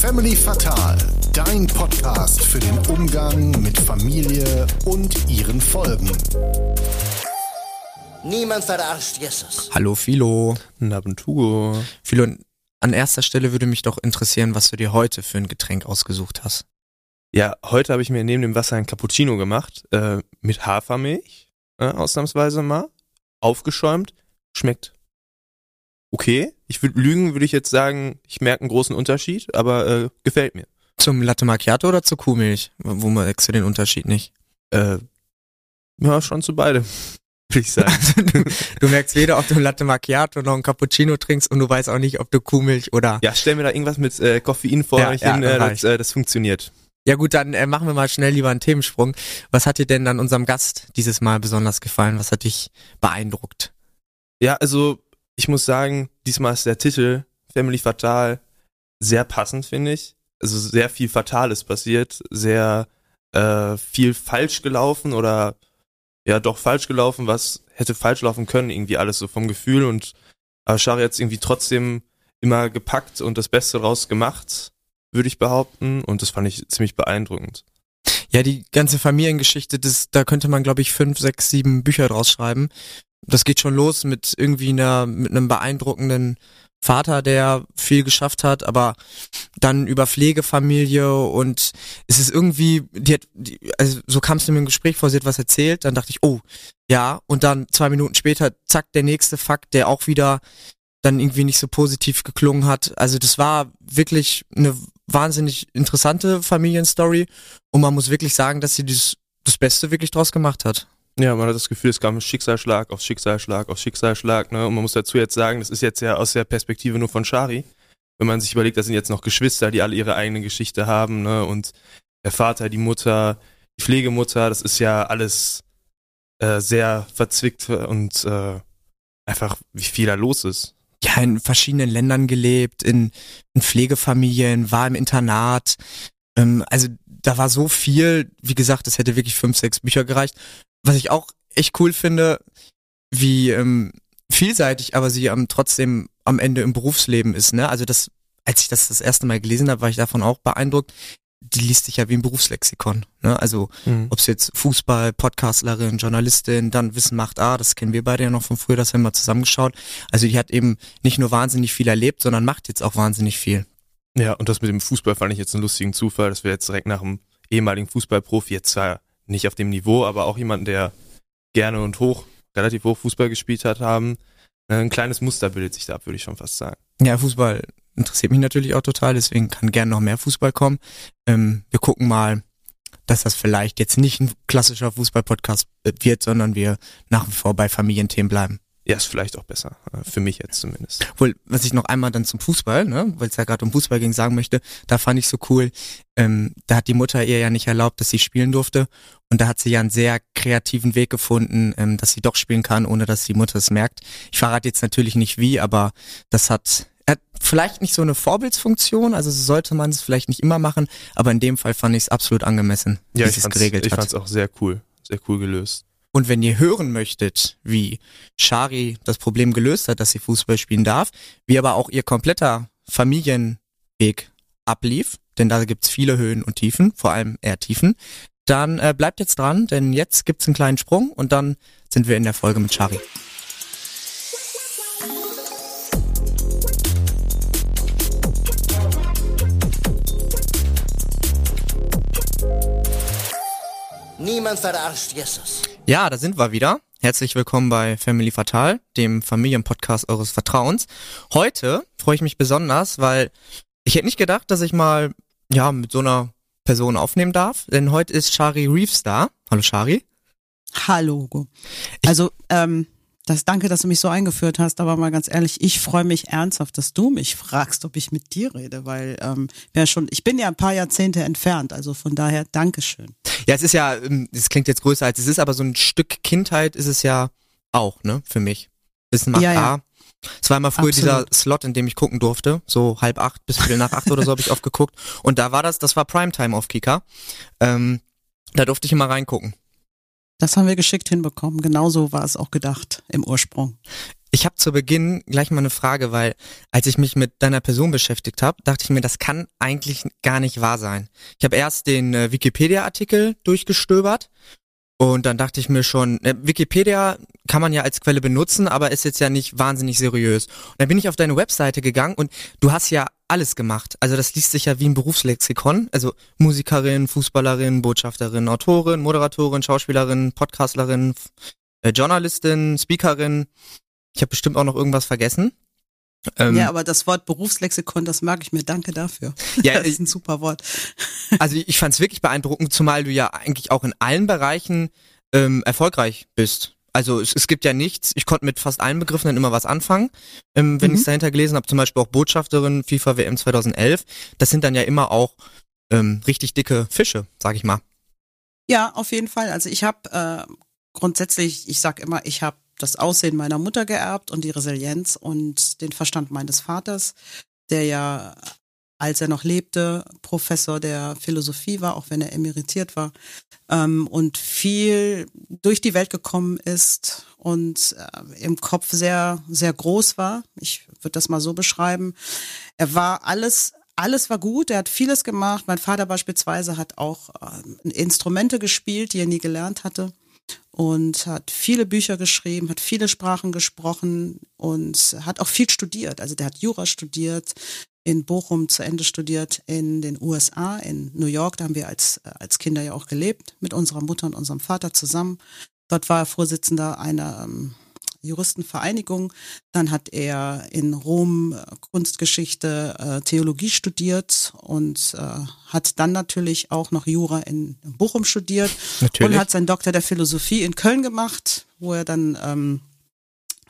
Family Fatal, dein Podcast für den Umgang mit Familie und ihren Folgen. Niemand verarscht Jesus. Hallo Philo. Nabentugo. Philo, an erster Stelle würde mich doch interessieren, was du dir heute für ein Getränk ausgesucht hast. Ja, heute habe ich mir neben dem Wasser ein Cappuccino gemacht, äh, mit Hafermilch, äh, ausnahmsweise mal, aufgeschäumt, schmeckt okay. Ich würde lügen, würde ich jetzt sagen, ich merke einen großen Unterschied, aber äh, gefällt mir. Zum Latte Macchiato oder zur Kuhmilch? Wo merkst du den Unterschied nicht? Äh, ja, schon zu beide, würde ich sagen. Also du, du merkst weder, ob du Latte Macchiato noch ein Cappuccino trinkst und du weißt auch nicht, ob du Kuhmilch oder... ja, stell mir da irgendwas mit äh, Koffein vor, Ja, ja, hin, äh, das, äh, das funktioniert. Ja gut, dann äh, machen wir mal schnell lieber einen Themensprung. Was hat dir denn an unserem Gast dieses Mal besonders gefallen? Was hat dich beeindruckt? Ja, also ich muss sagen, diesmal ist der Titel Family Fatal sehr passend, finde ich. Also sehr viel Fatales passiert, sehr äh, viel falsch gelaufen oder ja doch falsch gelaufen, was hätte falsch laufen können, irgendwie alles so vom Gefühl und aber Shari hat irgendwie trotzdem immer gepackt und das Beste draus gemacht, würde ich behaupten und das fand ich ziemlich beeindruckend. Ja, die ganze Familiengeschichte, das, da könnte man, glaube ich, fünf, sechs, sieben Bücher draus schreiben. Das geht schon los mit irgendwie einer, mit einem beeindruckenden Vater, der viel geschafft hat, aber dann über Pflegefamilie und es ist irgendwie, die hat, die, also so kam es mir im Gespräch vor, sie hat was erzählt, dann dachte ich, oh, ja, und dann zwei Minuten später, zack, der nächste Fakt, der auch wieder dann irgendwie nicht so positiv geklungen hat. Also das war wirklich eine wahnsinnig interessante Familienstory und man muss wirklich sagen, dass sie das, das Beste wirklich draus gemacht hat. Ja, man hat das Gefühl, es kam Schicksalsschlag auf Schicksalsschlag auf Schicksalsschlag, ne? Und man muss dazu jetzt sagen, das ist jetzt ja aus der Perspektive nur von Shari. Wenn man sich überlegt, das sind jetzt noch Geschwister, die alle ihre eigene Geschichte haben, ne? Und der Vater, die Mutter, die Pflegemutter, das ist ja alles äh, sehr verzwickt und äh, einfach, wie viel da los ist. Ja, in verschiedenen Ländern gelebt, in, in Pflegefamilien, war im Internat. Ähm, also da war so viel, wie gesagt, es hätte wirklich fünf, sechs Bücher gereicht. Was ich auch echt cool finde, wie ähm, vielseitig aber sie am trotzdem am Ende im Berufsleben ist. Ne? Also das, als ich das das erste Mal gelesen habe, war ich davon auch beeindruckt. Die liest sich ja wie ein Berufslexikon. Ne? Also ob es jetzt Fußball, Podcastlerin, Journalistin, dann Wissen macht A, das kennen wir beide ja noch von früher, das haben wir zusammengeschaut. Also die hat eben nicht nur wahnsinnig viel erlebt, sondern macht jetzt auch wahnsinnig viel. Ja, und das mit dem Fußball fand ich jetzt einen lustigen Zufall, dass wir jetzt direkt nach einem ehemaligen Fußballprofi, jetzt zwar nicht auf dem Niveau, aber auch jemanden, der gerne und hoch, relativ hoch Fußball gespielt hat, haben. Äh, Ein kleines Muster bildet sich da, würde ich schon fast sagen. Ja, Fußball interessiert mich natürlich auch total, deswegen kann gern noch mehr Fußball kommen. Ähm, wir gucken mal, dass das vielleicht jetzt nicht ein klassischer Fußball-Podcast wird, sondern wir nach wie vor bei Familienthemen bleiben. Ja, ist vielleicht auch besser, äh, für mich jetzt zumindest. Obwohl, was ich noch einmal dann zum Fußball, ne, weil es ja gerade um Fußball ging, sagen möchte, da fand ich so cool, ähm, da hat die Mutter ihr ja nicht erlaubt, dass sie spielen durfte. Und da hat sie ja einen sehr kreativen Weg gefunden, ähm, dass sie doch spielen kann, ohne dass die Mutter es merkt. Ich verrate jetzt natürlich nicht wie, aber das hat, hat vielleicht nicht so eine Vorbildsfunktion, also so sollte man es vielleicht nicht immer machen, aber in dem Fall fand ich es absolut angemessen, Ja, wie ich sie es geregelt ich hat. fand's auch sehr cool, sehr cool gelöst. Und wenn ihr hören möchtet, wie Shari das Problem gelöst hat, dass sie Fußball spielen darf, wie aber auch ihr kompletter Familienweg ablief, denn da gibt's viele Höhen und Tiefen, vor allem eher Tiefen, dann äh, bleibt jetzt dran, denn jetzt gibt's einen kleinen Sprung und dann sind wir in der Folge mit Shari. Niemand verarscht Jesus. Ja, da sind wir wieder. Herzlich willkommen bei Family Fatal, dem Familienpodcast eures Vertrauens. Heute freue ich mich besonders, weil ich hätte nicht gedacht, dass ich mal ja mit so einer Person aufnehmen darf, denn heute ist Shari Reeves da. Hallo Shari. Hallo. Hugo. Also, ähm, das danke, dass du mich so eingeführt hast, aber mal ganz ehrlich, ich freue mich ernsthaft, dass du mich fragst, ob ich mit dir rede, weil ähm, ja schon, ich bin ja ein paar Jahrzehnte entfernt, also von daher Dankeschön. Ja, es ist ja, ähm, es klingt jetzt größer als es ist, aber so ein Stück Kindheit ist es ja auch, ne, für mich. Wissen macht Ja, ja. Es war immer früher dieser Absolut. Slot, in dem ich gucken durfte, so halb acht bis viertel nach acht oder so habe ich oft geguckt. Und da war das, das war Primetime auf Kika. Ähm, da durfte ich immer reingucken. Das haben wir geschickt hinbekommen. Genauso war es auch gedacht im Ursprung. Ich habe zu Beginn gleich mal eine Frage, weil als ich mich mit deiner Person beschäftigt habe, dachte ich mir, das kann eigentlich gar nicht wahr sein. Ich habe erst den äh, Wikipedia-Artikel durchgestöbert und dann dachte ich mir schon, äh, Wikipedia kann man ja als Quelle benutzen, aber ist jetzt ja nicht wahnsinnig seriös. Und dann bin ich auf deine Webseite gegangen und du hast ja alles gemacht. Also das liest sich ja wie ein Berufslexikon. Also Musikerin, Fußballerin, Botschafterin, Autorin, Moderatorin, Schauspielerin, Podcastlerin, äh, Journalistin, Speakerin. Ich habe bestimmt auch noch irgendwas vergessen. Ähm, ja, aber das Wort Berufslexikon, das mag ich mir. Danke dafür. Ja, das ist ein super Wort. Also ich fand es wirklich beeindruckend, zumal du ja eigentlich auch in allen Bereichen ähm, erfolgreich bist. Also es, es gibt ja nichts, ich konnte mit fast allen Begriffen dann immer was anfangen, ähm, wenn mhm. ich es dahinter gelesen habe, zum Beispiel auch Botschafterin FIFA WM 2011. Das sind dann ja immer auch ähm, richtig dicke Fische, sag ich mal. Ja, auf jeden Fall. Also ich habe äh, grundsätzlich, ich sag immer, ich habe das Aussehen meiner Mutter geerbt und die Resilienz und den Verstand meines Vaters, der ja, als er noch lebte, Professor der Philosophie war, auch wenn er emeritiert war, ähm, und viel durch die Welt gekommen ist und äh, im Kopf sehr, sehr groß war. Ich würde das mal so beschreiben. Er war alles alles war gut, er hat vieles gemacht. Mein Vater beispielsweise hat auch äh, Instrumente gespielt, die er nie gelernt hatte und hat viele Bücher geschrieben, hat viele Sprachen gesprochen und hat auch viel studiert. Also der hat Jura studiert, in Bochum zu Ende studiert, in den USA, in New York, da haben wir als, als Kinder ja auch gelebt, mit unserer Mutter und unserem Vater zusammen. Dort war er Vorsitzender einer ähm, Juristenvereinigung. Dann hat er in Rom äh, Kunstgeschichte, äh, Theologie studiert und äh, hat dann natürlich auch noch Jura in Bochum studiert natürlich. und hat seinen Doktor der Philosophie in Köln gemacht, wo er dann ähm,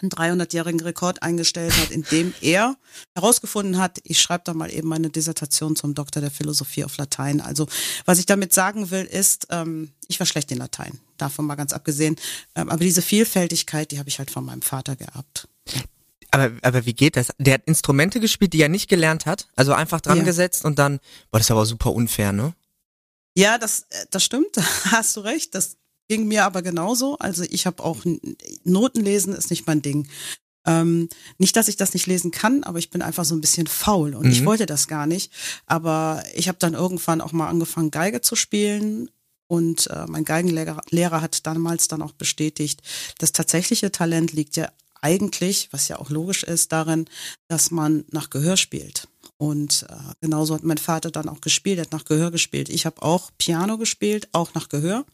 einen 300-jährigen Rekord eingestellt hat, indem er herausgefunden hat, ich schreibe da mal eben meine Dissertation zum Doktor der Philosophie auf Latein. Also was ich damit sagen will, ist, ähm, ich war schlecht in Latein, davon mal ganz abgesehen. Ähm, aber diese Vielfältigkeit, die habe ich halt von meinem Vater geerbt. Aber, aber wie geht das? Der hat Instrumente gespielt, die er nicht gelernt hat, also einfach dran ja. gesetzt und dann, boah, das ist aber super unfair, ne? Ja, das, äh, das stimmt, hast du recht. Das Ging mir aber genauso. Also ich habe auch Noten lesen ist nicht mein Ding. Ähm, nicht, dass ich das nicht lesen kann, aber ich bin einfach so ein bisschen faul und mhm. ich wollte das gar nicht. Aber ich habe dann irgendwann auch mal angefangen, Geige zu spielen. Und äh, mein Geigenlehrer Lehrer hat damals dann auch bestätigt, das tatsächliche Talent liegt ja eigentlich, was ja auch logisch ist, darin, dass man nach Gehör spielt. Und äh, genauso hat mein Vater dann auch gespielt, er hat nach Gehör gespielt. Ich habe auch Piano gespielt, auch nach Gehör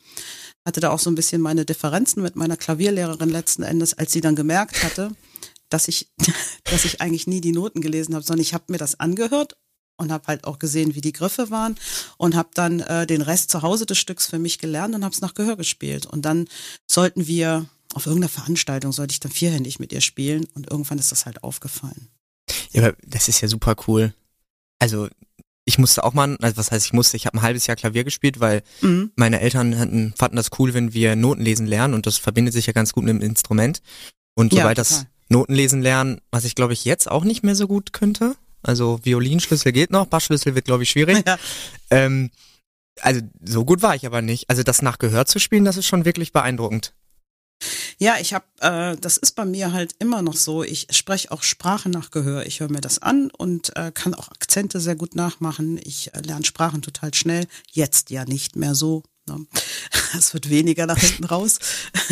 hatte da auch so ein bisschen meine Differenzen mit meiner Klavierlehrerin letzten Endes, als sie dann gemerkt hatte, dass ich, dass ich eigentlich nie die Noten gelesen habe, sondern ich habe mir das angehört und habe halt auch gesehen, wie die Griffe waren und habe dann äh, den Rest zu Hause des Stücks für mich gelernt und habe es nach Gehör gespielt. Und dann sollten wir auf irgendeiner Veranstaltung sollte ich dann vierhändig mit ihr spielen und irgendwann ist das halt aufgefallen. Ja, aber das ist ja super cool. Also ich musste auch mal, also was heißt ich musste, ich habe ein halbes Jahr Klavier gespielt, weil mhm. meine Eltern hatten, fanden das cool, wenn wir Notenlesen lernen und das verbindet sich ja ganz gut mit dem Instrument. Und ja, soweit das Notenlesen lernen, was ich glaube ich jetzt auch nicht mehr so gut könnte. Also Violinschlüssel geht noch, Bassschlüssel wird glaube ich schwierig. Ja. Ähm, also so gut war ich aber nicht. Also das nach Gehör zu spielen, das ist schon wirklich beeindruckend. Ja, ich habe, äh, das ist bei mir halt immer noch so. Ich spreche auch Sprache nach Gehör. Ich höre mir das an und äh, kann auch Akzente sehr gut nachmachen. Ich äh, lerne Sprachen total schnell. Jetzt ja nicht mehr so. Ne? Es wird weniger nach hinten raus.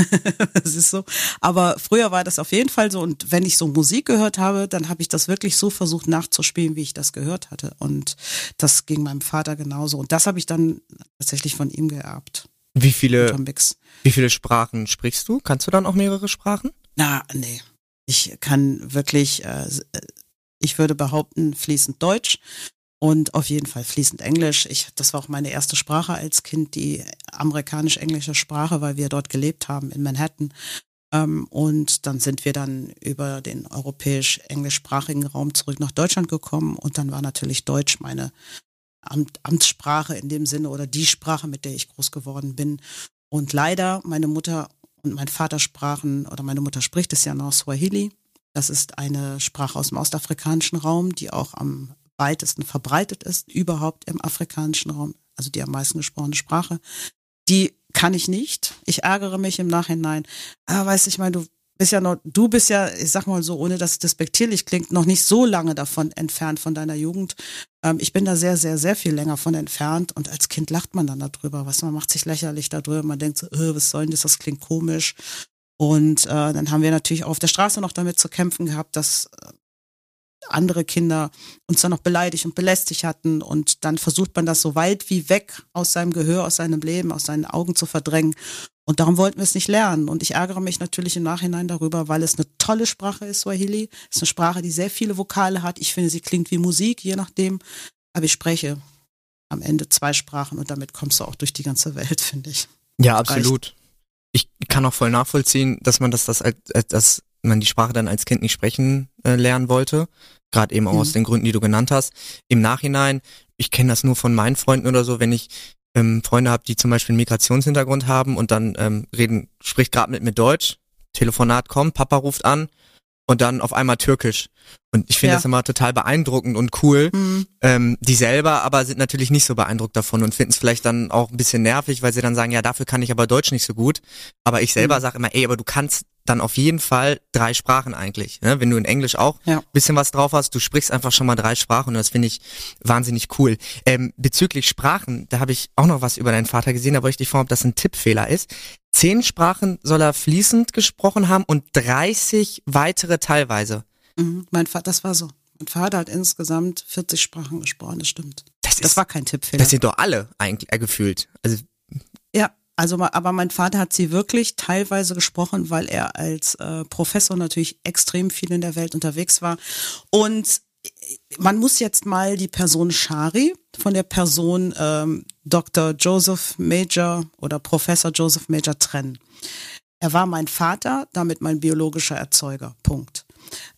Es ist so. Aber früher war das auf jeden Fall so. Und wenn ich so Musik gehört habe, dann habe ich das wirklich so versucht nachzuspielen, wie ich das gehört hatte. Und das ging meinem Vater genauso. Und das habe ich dann tatsächlich von ihm geerbt. Wie viele, wie viele Sprachen sprichst du? Kannst du dann auch mehrere Sprachen? Na, nee. Ich kann wirklich, äh, ich würde behaupten, fließend Deutsch und auf jeden Fall fließend Englisch. Ich, das war auch meine erste Sprache als Kind, die amerikanisch-englische Sprache, weil wir dort gelebt haben in Manhattan. Ähm, und dann sind wir dann über den europäisch-englischsprachigen Raum zurück nach Deutschland gekommen und dann war natürlich Deutsch meine Amt, Amtssprache in dem Sinne oder die Sprache, mit der ich groß geworden bin. Und leider, meine Mutter und mein Vater sprachen, oder meine Mutter spricht es ja noch Swahili. Das ist eine Sprache aus dem ostafrikanischen Raum, die auch am weitesten verbreitet ist, überhaupt im afrikanischen Raum, also die am meisten gesprochene Sprache. Die kann ich nicht. Ich ärgere mich im Nachhinein. Weißt du, ich meine, du bist ja noch, du bist ja, ich sag mal so, ohne dass es despektierlich klingt, noch nicht so lange davon entfernt von deiner Jugend. Ähm, ich bin da sehr, sehr, sehr viel länger von entfernt und als Kind lacht man dann darüber, was man macht sich lächerlich darüber, man denkt so, äh, was soll denn das, das klingt komisch. Und äh, dann haben wir natürlich auch auf der Straße noch damit zu kämpfen gehabt, dass äh, andere Kinder uns dann noch beleidigt und belästigt hatten und dann versucht man das so weit wie weg aus seinem Gehör, aus seinem Leben, aus seinen Augen zu verdrängen. Und darum wollten wir es nicht lernen. Und ich ärgere mich natürlich im Nachhinein darüber, weil es eine tolle Sprache ist, Swahili. Es ist eine Sprache, die sehr viele Vokale hat. Ich finde, sie klingt wie Musik, je nachdem. Aber ich spreche am Ende zwei Sprachen und damit kommst du auch durch die ganze Welt, finde ich. Ja, absolut. Ich kann auch voll nachvollziehen, dass man das, das, dass man die Sprache dann als Kind nicht sprechen äh, lernen wollte. Gerade eben auch mhm. aus den Gründen, die du genannt hast. Im Nachhinein, ich kenne das nur von meinen Freunden oder so, wenn ich ähm, Freunde habe, die zum Beispiel einen Migrationshintergrund haben und dann ähm, reden, spricht gerade mit mir Deutsch, Telefonat kommt, Papa ruft an und dann auf einmal Türkisch. Und ich finde ja. das immer total beeindruckend und cool. Mhm. Ähm, die selber aber sind natürlich nicht so beeindruckt davon und finden es vielleicht dann auch ein bisschen nervig, weil sie dann sagen, ja, dafür kann ich aber Deutsch nicht so gut. Aber ich selber mhm. sage immer, ey, aber du kannst dann auf jeden Fall drei Sprachen eigentlich. Ne? Wenn du in Englisch auch ja. bisschen was drauf hast, du sprichst einfach schon mal drei Sprachen und das finde ich wahnsinnig cool. Ähm, bezüglich Sprachen, da habe ich auch noch was über deinen Vater gesehen, da wollte ich dich fragen, ob das ein Tippfehler ist. Zehn Sprachen soll er fließend gesprochen haben und 30 weitere teilweise. Mhm, mein Vater, das war so. Mein Vater hat insgesamt 40 Sprachen gesprochen, das stimmt. Das, das ist, war kein Tippfehler. Das sind doch alle eigentlich äh, gefühlt. Also also, aber mein Vater hat sie wirklich teilweise gesprochen, weil er als äh, Professor natürlich extrem viel in der Welt unterwegs war. Und man muss jetzt mal die Person Shari von der Person ähm, Dr. Joseph Major oder Professor Joseph Major trennen. Er war mein Vater, damit mein biologischer Erzeuger. Punkt.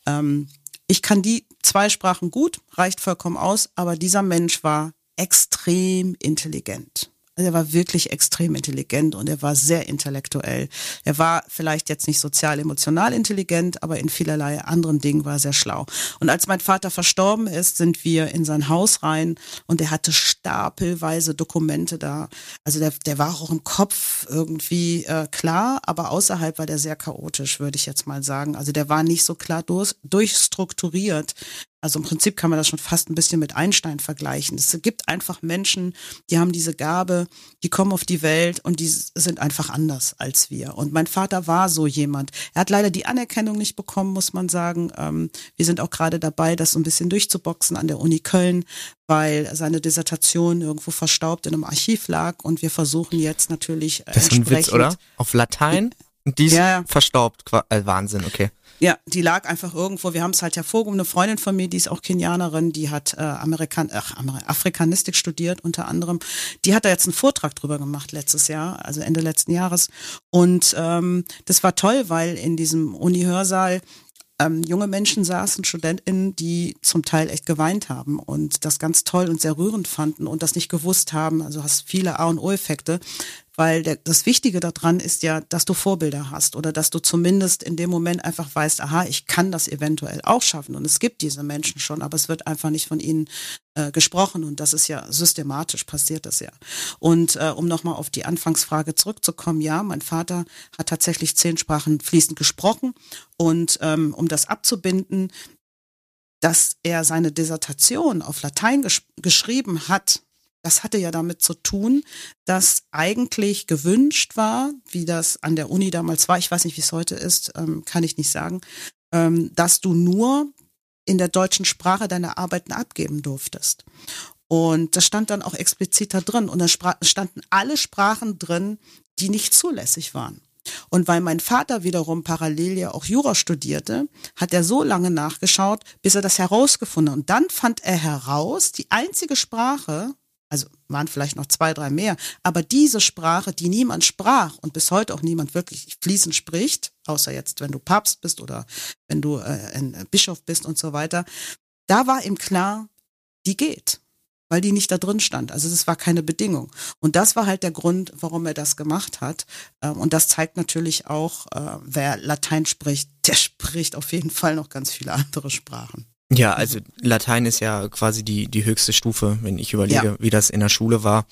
Ähm, ich kann die zwei Sprachen gut, reicht vollkommen aus, aber dieser Mensch war extrem intelligent. Also er war wirklich extrem intelligent und er war sehr intellektuell. Er war vielleicht jetzt nicht sozial emotional intelligent, aber in vielerlei anderen Dingen war er sehr schlau. Und als mein Vater verstorben ist, sind wir in sein Haus rein und er hatte stapelweise Dokumente da. Also der, der war auch im Kopf irgendwie äh, klar, aber außerhalb war der sehr chaotisch, würde ich jetzt mal sagen. Also der war nicht so klar durch, durchstrukturiert also im Prinzip kann man das schon fast ein bisschen mit Einstein vergleichen. Es gibt einfach Menschen, die haben diese Gabe, die kommen auf die Welt und die sind einfach anders als wir. Und mein Vater war so jemand. Er hat leider die Anerkennung nicht bekommen, muss man sagen. Ähm, wir sind auch gerade dabei, das so ein bisschen durchzuboxen an der Uni Köln, weil seine Dissertation irgendwo verstaubt in einem Archiv lag und wir versuchen jetzt natürlich das ist ein Witz, oder? Auf Latein? Und die ist ja, verstaubt, äh, Wahnsinn, okay. Ja, die lag einfach irgendwo. Wir haben es halt hervorgehoben. Eine Freundin von mir, die ist auch Kenianerin, die hat äh, Amerikan ach, Afrikanistik studiert unter anderem. Die hat da jetzt einen Vortrag drüber gemacht letztes Jahr, also Ende letzten Jahres. Und ähm, das war toll, weil in diesem Uni-Hörsaal ähm, junge Menschen saßen, StudentInnen, die zum Teil echt geweint haben und das ganz toll und sehr rührend fanden und das nicht gewusst haben. Also hast viele A- und O-Effekte, weil der, das Wichtige daran ist ja, dass du Vorbilder hast oder dass du zumindest in dem Moment einfach weißt, aha, ich kann das eventuell auch schaffen. Und es gibt diese Menschen schon, aber es wird einfach nicht von ihnen äh, gesprochen und das ist ja systematisch passiert das ja. Und äh, um nochmal auf die Anfangsfrage zurückzukommen, ja, mein Vater hat tatsächlich zehn Sprachen fließend gesprochen und ähm, um das abzubinden, dass er seine Dissertation auf Latein gesch geschrieben hat, das hatte ja damit zu tun, dass eigentlich gewünscht war, wie das an der Uni damals war, ich weiß nicht, wie es heute ist, ähm, kann ich nicht sagen, ähm, dass du nur in der deutschen Sprache deine Arbeiten abgeben durftest. Und das stand dann auch explizit da drin. Und da standen alle Sprachen drin, die nicht zulässig waren. Und weil mein Vater wiederum parallel ja auch Jura studierte, hat er so lange nachgeschaut, bis er das herausgefunden hat. Und dann fand er heraus, die einzige Sprache, also waren vielleicht noch zwei, drei mehr, aber diese Sprache, die niemand sprach und bis heute auch niemand wirklich fließend spricht, außer jetzt, wenn du Papst bist oder wenn du äh, ein Bischof bist und so weiter, da war ihm klar, die geht, weil die nicht da drin stand. Also das war keine Bedingung. Und das war halt der Grund, warum er das gemacht hat. Ähm, und das zeigt natürlich auch, äh, wer Latein spricht, der spricht auf jeden Fall noch ganz viele andere Sprachen. Ja, also Latein ist ja quasi die, die höchste Stufe, wenn ich überlege, ja. wie das in der Schule war.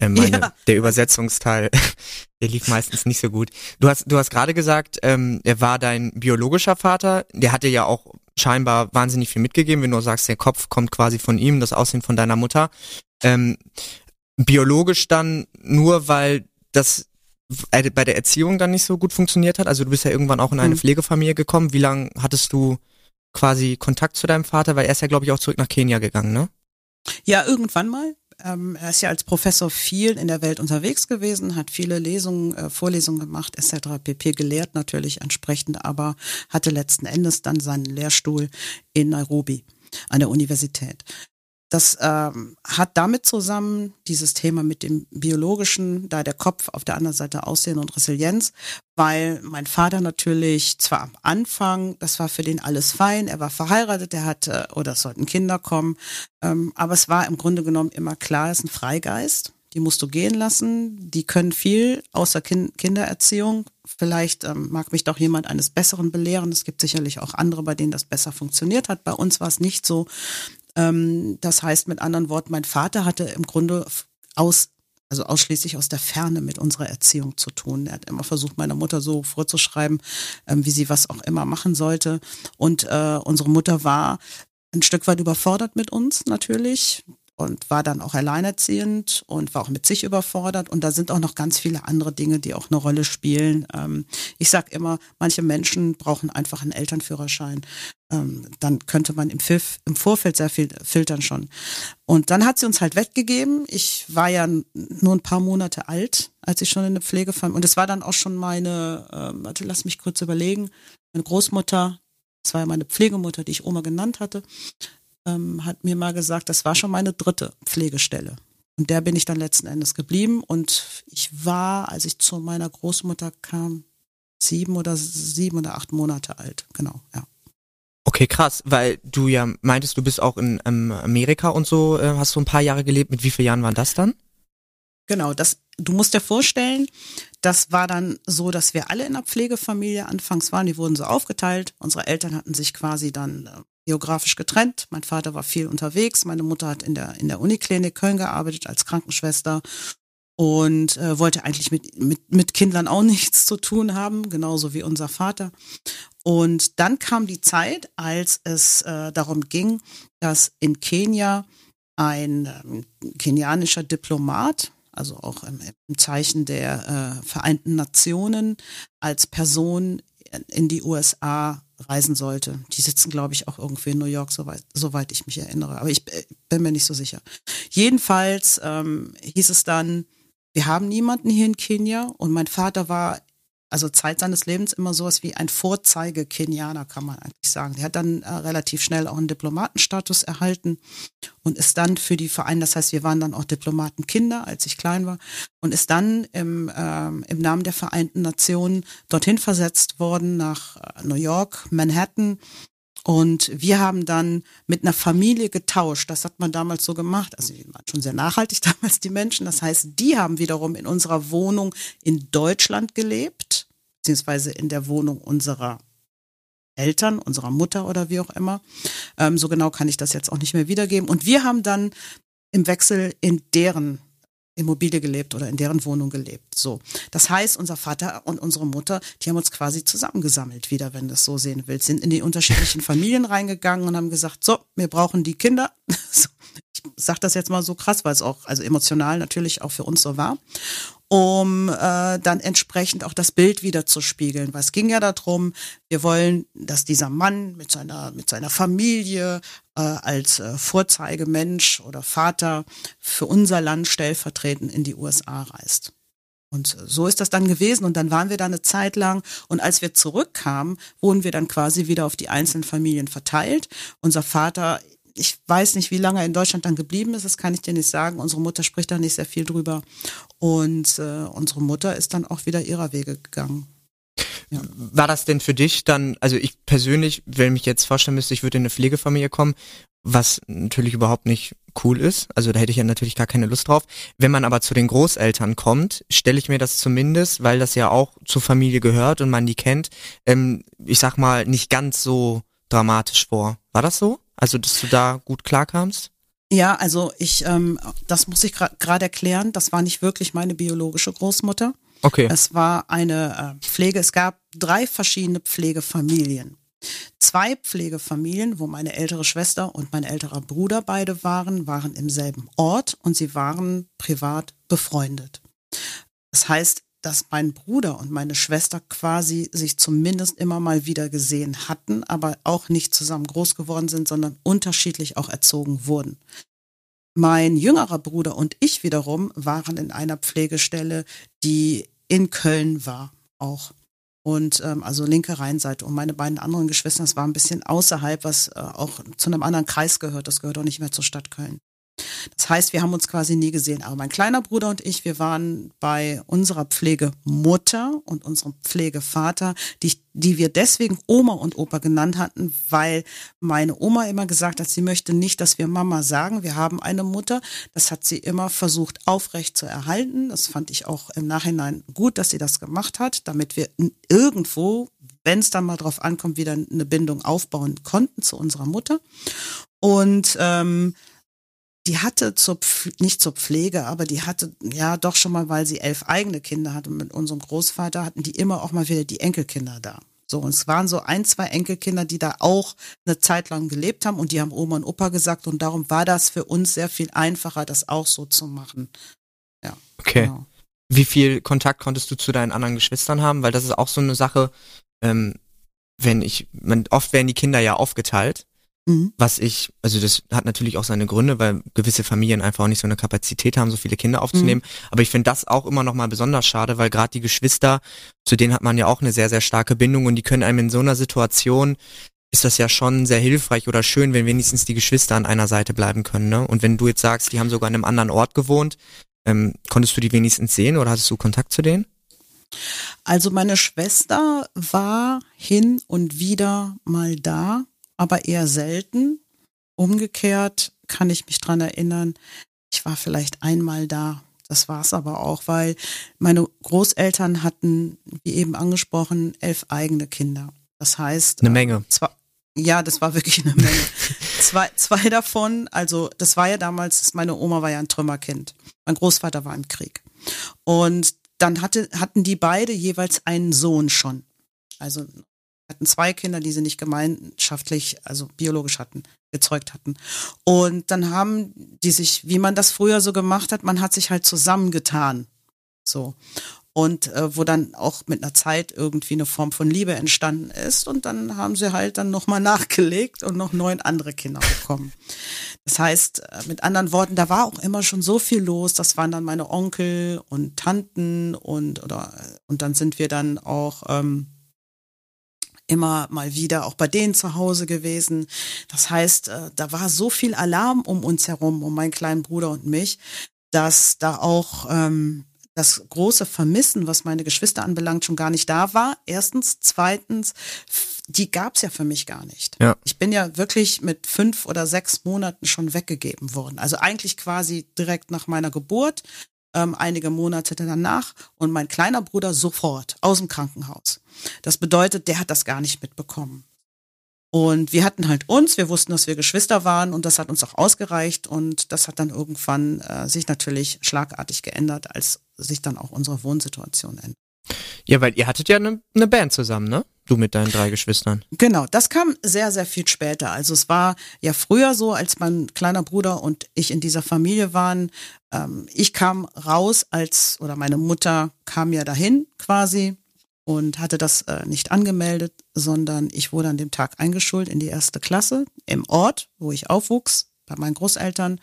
Äh, meine, ja. Der Übersetzungsteil, der lief meistens nicht so gut. Du hast, du hast gerade gesagt, ähm, er war dein biologischer Vater. Der hatte ja auch scheinbar wahnsinnig viel mitgegeben, wenn du sagst, der Kopf kommt quasi von ihm, das Aussehen von deiner Mutter. Ähm, biologisch dann nur, weil das bei der Erziehung dann nicht so gut funktioniert hat. Also du bist ja irgendwann auch in eine mhm. Pflegefamilie gekommen. Wie lange hattest du quasi Kontakt zu deinem Vater, weil er ist ja, glaube ich, auch zurück nach Kenia gegangen, ne? Ja, irgendwann mal. Ähm, er ist ja als Professor viel in der Welt unterwegs gewesen, hat viele Lesungen, äh, Vorlesungen gemacht, etc. pp. gelehrt natürlich entsprechend, aber hatte letzten Endes dann seinen Lehrstuhl in Nairobi an der Universität. Das ähm, hat damit zusammen dieses Thema mit dem biologischen, da der Kopf auf der anderen Seite Aussehen und Resilienz, weil mein Vater natürlich zwar am Anfang, das war für den alles fein, er war verheiratet, er hatte oder es sollten Kinder kommen, ähm, aber es war im Grunde genommen immer klar, er ist ein Freigeist. Die musst du gehen lassen. Die können viel außer kind Kindererziehung. Vielleicht ähm, mag mich doch jemand eines Besseren belehren. Es gibt sicherlich auch andere, bei denen das besser funktioniert hat. Bei uns war es nicht so. Ähm, das heißt mit anderen Worten, mein Vater hatte im Grunde aus also ausschließlich aus der Ferne mit unserer Erziehung zu tun. Er hat immer versucht, meiner Mutter so vorzuschreiben, ähm, wie sie was auch immer machen sollte. Und äh, unsere Mutter war ein Stück weit überfordert mit uns natürlich und war dann auch alleinerziehend und war auch mit sich überfordert. Und da sind auch noch ganz viele andere Dinge, die auch eine Rolle spielen. Ähm, ich sag immer, manche Menschen brauchen einfach einen Elternführerschein. Ähm, dann könnte man im, Pfiff, im Vorfeld sehr viel filtern schon. Und dann hat sie uns halt weggegeben. Ich war ja nur ein paar Monate alt, als ich schon in der Pflege fand. Und es war dann auch schon meine, äh, warte, lass mich kurz überlegen, meine Großmutter, das war ja meine Pflegemutter, die ich Oma genannt hatte ähm, hat mir mal gesagt, das war schon meine dritte Pflegestelle. Und der bin ich dann letzten Endes geblieben. Und ich war, als ich zu meiner Großmutter kam, sieben oder sieben oder acht Monate alt. Genau, ja. Okay, krass, weil du ja meintest, du bist auch in ähm, Amerika und so, äh, hast du ein paar Jahre gelebt. Mit wie vielen Jahren waren das dann? Genau, das, du musst dir vorstellen, das war dann so, dass wir alle in einer Pflegefamilie anfangs waren. Die wurden so aufgeteilt. Unsere Eltern hatten sich quasi dann äh, geografisch getrennt. Mein Vater war viel unterwegs. Meine Mutter hat in der, in der Uniklinik Köln gearbeitet als Krankenschwester und äh, wollte eigentlich mit, mit, mit Kindern auch nichts zu tun haben, genauso wie unser Vater. Und dann kam die Zeit, als es äh, darum ging, dass in Kenia ein ähm, kenianischer Diplomat, also auch im, im Zeichen der äh, Vereinten Nationen, als Person in die USA reisen sollte. Die sitzen, glaube ich, auch irgendwie in New York, soweit, soweit ich mich erinnere. Aber ich äh, bin mir nicht so sicher. Jedenfalls ähm, hieß es dann, wir haben niemanden hier in Kenia und mein Vater war also Zeit seines Lebens immer sowas wie ein Vorzeige-Kenianer, kann man eigentlich sagen. Der hat dann äh, relativ schnell auch einen Diplomatenstatus erhalten und ist dann für die Vereine, das heißt, wir waren dann auch Diplomatenkinder, als ich klein war, und ist dann im, ähm, im Namen der Vereinten Nationen dorthin versetzt worden nach äh, New York, Manhattan, und wir haben dann mit einer Familie getauscht. Das hat man damals so gemacht. Also die waren schon sehr nachhaltig damals, die Menschen. Das heißt, die haben wiederum in unserer Wohnung in Deutschland gelebt, beziehungsweise in der Wohnung unserer Eltern, unserer Mutter oder wie auch immer. Ähm, so genau kann ich das jetzt auch nicht mehr wiedergeben. Und wir haben dann im Wechsel in deren Immobilie gelebt oder in deren Wohnung gelebt. So. Das heißt, unser Vater und unsere Mutter, die haben uns quasi zusammengesammelt wieder, wenn du es so sehen willst, sind in die unterschiedlichen Familien reingegangen und haben gesagt, so, wir brauchen die Kinder. ich sag das jetzt mal so krass, weil es auch, also emotional natürlich auch für uns so war um äh, dann entsprechend auch das Bild wieder zu spiegeln. Weil es ging ja darum, wir wollen, dass dieser Mann mit seiner, mit seiner Familie äh, als äh, Vorzeigemensch oder Vater für unser Land stellvertretend in die USA reist. Und so ist das dann gewesen. Und dann waren wir da eine Zeit lang. Und als wir zurückkamen, wurden wir dann quasi wieder auf die einzelnen Familien verteilt. Unser Vater ich weiß nicht, wie lange er in Deutschland dann geblieben ist, das kann ich dir nicht sagen. Unsere Mutter spricht da nicht sehr viel drüber. Und äh, unsere Mutter ist dann auch wieder ihrer Wege gegangen. Ja. War das denn für dich dann, also ich persönlich, wenn mich jetzt vorstellen müsste, ich würde in eine Pflegefamilie kommen, was natürlich überhaupt nicht cool ist, also da hätte ich ja natürlich gar keine Lust drauf. Wenn man aber zu den Großeltern kommt, stelle ich mir das zumindest, weil das ja auch zur Familie gehört und man die kennt, ähm, ich sag mal, nicht ganz so dramatisch vor. War das so? Also, dass du da gut klarkamst? Ja, also ich, ähm, das muss ich gerade gra erklären. Das war nicht wirklich meine biologische Großmutter. Okay. Es war eine äh, Pflege. Es gab drei verschiedene Pflegefamilien. Zwei Pflegefamilien, wo meine ältere Schwester und mein älterer Bruder beide waren, waren im selben Ort und sie waren privat befreundet. Das heißt, dass mein Bruder und meine Schwester quasi sich zumindest immer mal wieder gesehen hatten, aber auch nicht zusammen groß geworden sind, sondern unterschiedlich auch erzogen wurden. Mein jüngerer Bruder und ich wiederum waren in einer Pflegestelle, die in Köln war, auch. Und ähm, also linke Rheinseite. Und meine beiden anderen Geschwister, das war ein bisschen außerhalb, was äh, auch zu einem anderen Kreis gehört. Das gehört auch nicht mehr zur Stadt Köln. Das heißt, wir haben uns quasi nie gesehen. Aber mein kleiner Bruder und ich, wir waren bei unserer Pflegemutter und unserem Pflegevater, die, die wir deswegen Oma und Opa genannt hatten, weil meine Oma immer gesagt hat, sie möchte nicht, dass wir Mama sagen, wir haben eine Mutter. Das hat sie immer versucht aufrecht zu erhalten. Das fand ich auch im Nachhinein gut, dass sie das gemacht hat, damit wir irgendwo wenn es dann mal drauf ankommt, wieder eine Bindung aufbauen konnten zu unserer Mutter. Und ähm, die hatte zur, nicht zur Pflege, aber die hatte ja doch schon mal, weil sie elf eigene Kinder hatte mit unserem Großvater, hatten die immer auch mal wieder die Enkelkinder da. So, und es waren so ein, zwei Enkelkinder, die da auch eine Zeit lang gelebt haben und die haben Oma und Opa gesagt und darum war das für uns sehr viel einfacher, das auch so zu machen. Ja. Okay. Genau. Wie viel Kontakt konntest du zu deinen anderen Geschwistern haben? Weil das ist auch so eine Sache, ähm, wenn ich, man, oft werden die Kinder ja aufgeteilt Mhm. Was ich, also das hat natürlich auch seine Gründe, weil gewisse Familien einfach auch nicht so eine Kapazität haben, so viele Kinder aufzunehmen. Mhm. Aber ich finde das auch immer noch mal besonders schade, weil gerade die Geschwister, zu denen hat man ja auch eine sehr, sehr starke Bindung und die können einem in so einer Situation ist das ja schon sehr hilfreich oder schön, wenn wenigstens die Geschwister an einer Seite bleiben können. Ne? Und wenn du jetzt sagst, die haben sogar an einem anderen Ort gewohnt, ähm, konntest du die wenigstens sehen oder hattest du Kontakt zu denen? Also meine Schwester war hin und wieder mal da aber eher selten. Umgekehrt kann ich mich dran erinnern, ich war vielleicht einmal da. Das war es aber auch, weil meine Großeltern hatten, wie eben angesprochen, elf eigene Kinder. Das heißt. Eine Menge. Zwar, ja, das war wirklich eine Menge. zwei, zwei davon, also das war ja damals, meine Oma war ja ein Trümmerkind. Mein Großvater war im Krieg. Und dann hatte, hatten die beide jeweils einen Sohn schon. Also hatten zwei Kinder, die sie nicht gemeinschaftlich, also biologisch hatten, gezeugt hatten. Und dann haben die sich, wie man das früher so gemacht hat, man hat sich halt zusammengetan. So. Und äh, wo dann auch mit einer Zeit irgendwie eine Form von Liebe entstanden ist. Und dann haben sie halt dann nochmal nachgelegt und noch neun andere Kinder bekommen. Das heißt, äh, mit anderen Worten, da war auch immer schon so viel los. Das waren dann meine Onkel und Tanten und oder und dann sind wir dann auch ähm, immer mal wieder auch bei denen zu Hause gewesen. Das heißt, äh, da war so viel Alarm um uns herum, um meinen kleinen Bruder und mich, dass da auch ähm, das große Vermissen, was meine Geschwister anbelangt, schon gar nicht da war. Erstens. Zweitens, die gab's ja für mich gar nicht. Ja. Ich bin ja wirklich mit fünf oder sechs Monaten schon weggegeben worden. Also eigentlich quasi direkt nach meiner Geburt ähm, einige Monate danach und mein kleiner Bruder sofort aus dem Krankenhaus. Das bedeutet, der hat das gar nicht mitbekommen. Und wir hatten halt uns, wir wussten, dass wir Geschwister waren und das hat uns auch ausgereicht und das hat dann irgendwann äh, sich natürlich schlagartig geändert, als sich dann auch unsere Wohnsituation ändert. Ja, weil ihr hattet ja eine ne Band zusammen, ne? Du mit deinen drei Geschwistern. Genau, das kam sehr, sehr viel später. Also es war ja früher so, als mein kleiner Bruder und ich in dieser Familie waren. Ähm, ich kam raus als, oder meine Mutter kam ja dahin quasi und hatte das äh, nicht angemeldet, sondern ich wurde an dem Tag eingeschult in die erste Klasse im Ort, wo ich aufwuchs, bei meinen Großeltern.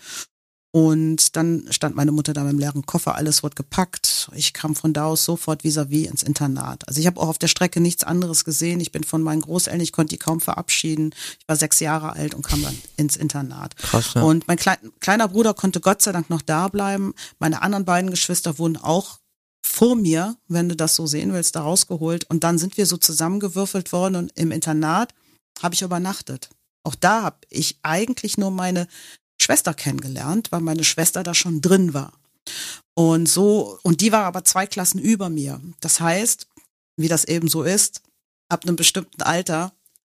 Und dann stand meine Mutter da mit dem leeren Koffer, alles wurde gepackt. Ich kam von da aus sofort vis-à-vis -vis ins Internat. Also ich habe auch auf der Strecke nichts anderes gesehen. Ich bin von meinen Großeltern, ich konnte die kaum verabschieden. Ich war sechs Jahre alt und kam dann ins Internat. Krass, ja. Und mein klein, kleiner Bruder konnte Gott sei Dank noch da bleiben. Meine anderen beiden Geschwister wurden auch vor mir, wenn du das so sehen willst, da rausgeholt. Und dann sind wir so zusammengewürfelt worden und im Internat habe ich übernachtet. Auch da habe ich eigentlich nur meine Schwester kennengelernt, weil meine Schwester da schon drin war. Und so, und die war aber zwei Klassen über mir. Das heißt, wie das eben so ist, ab einem bestimmten Alter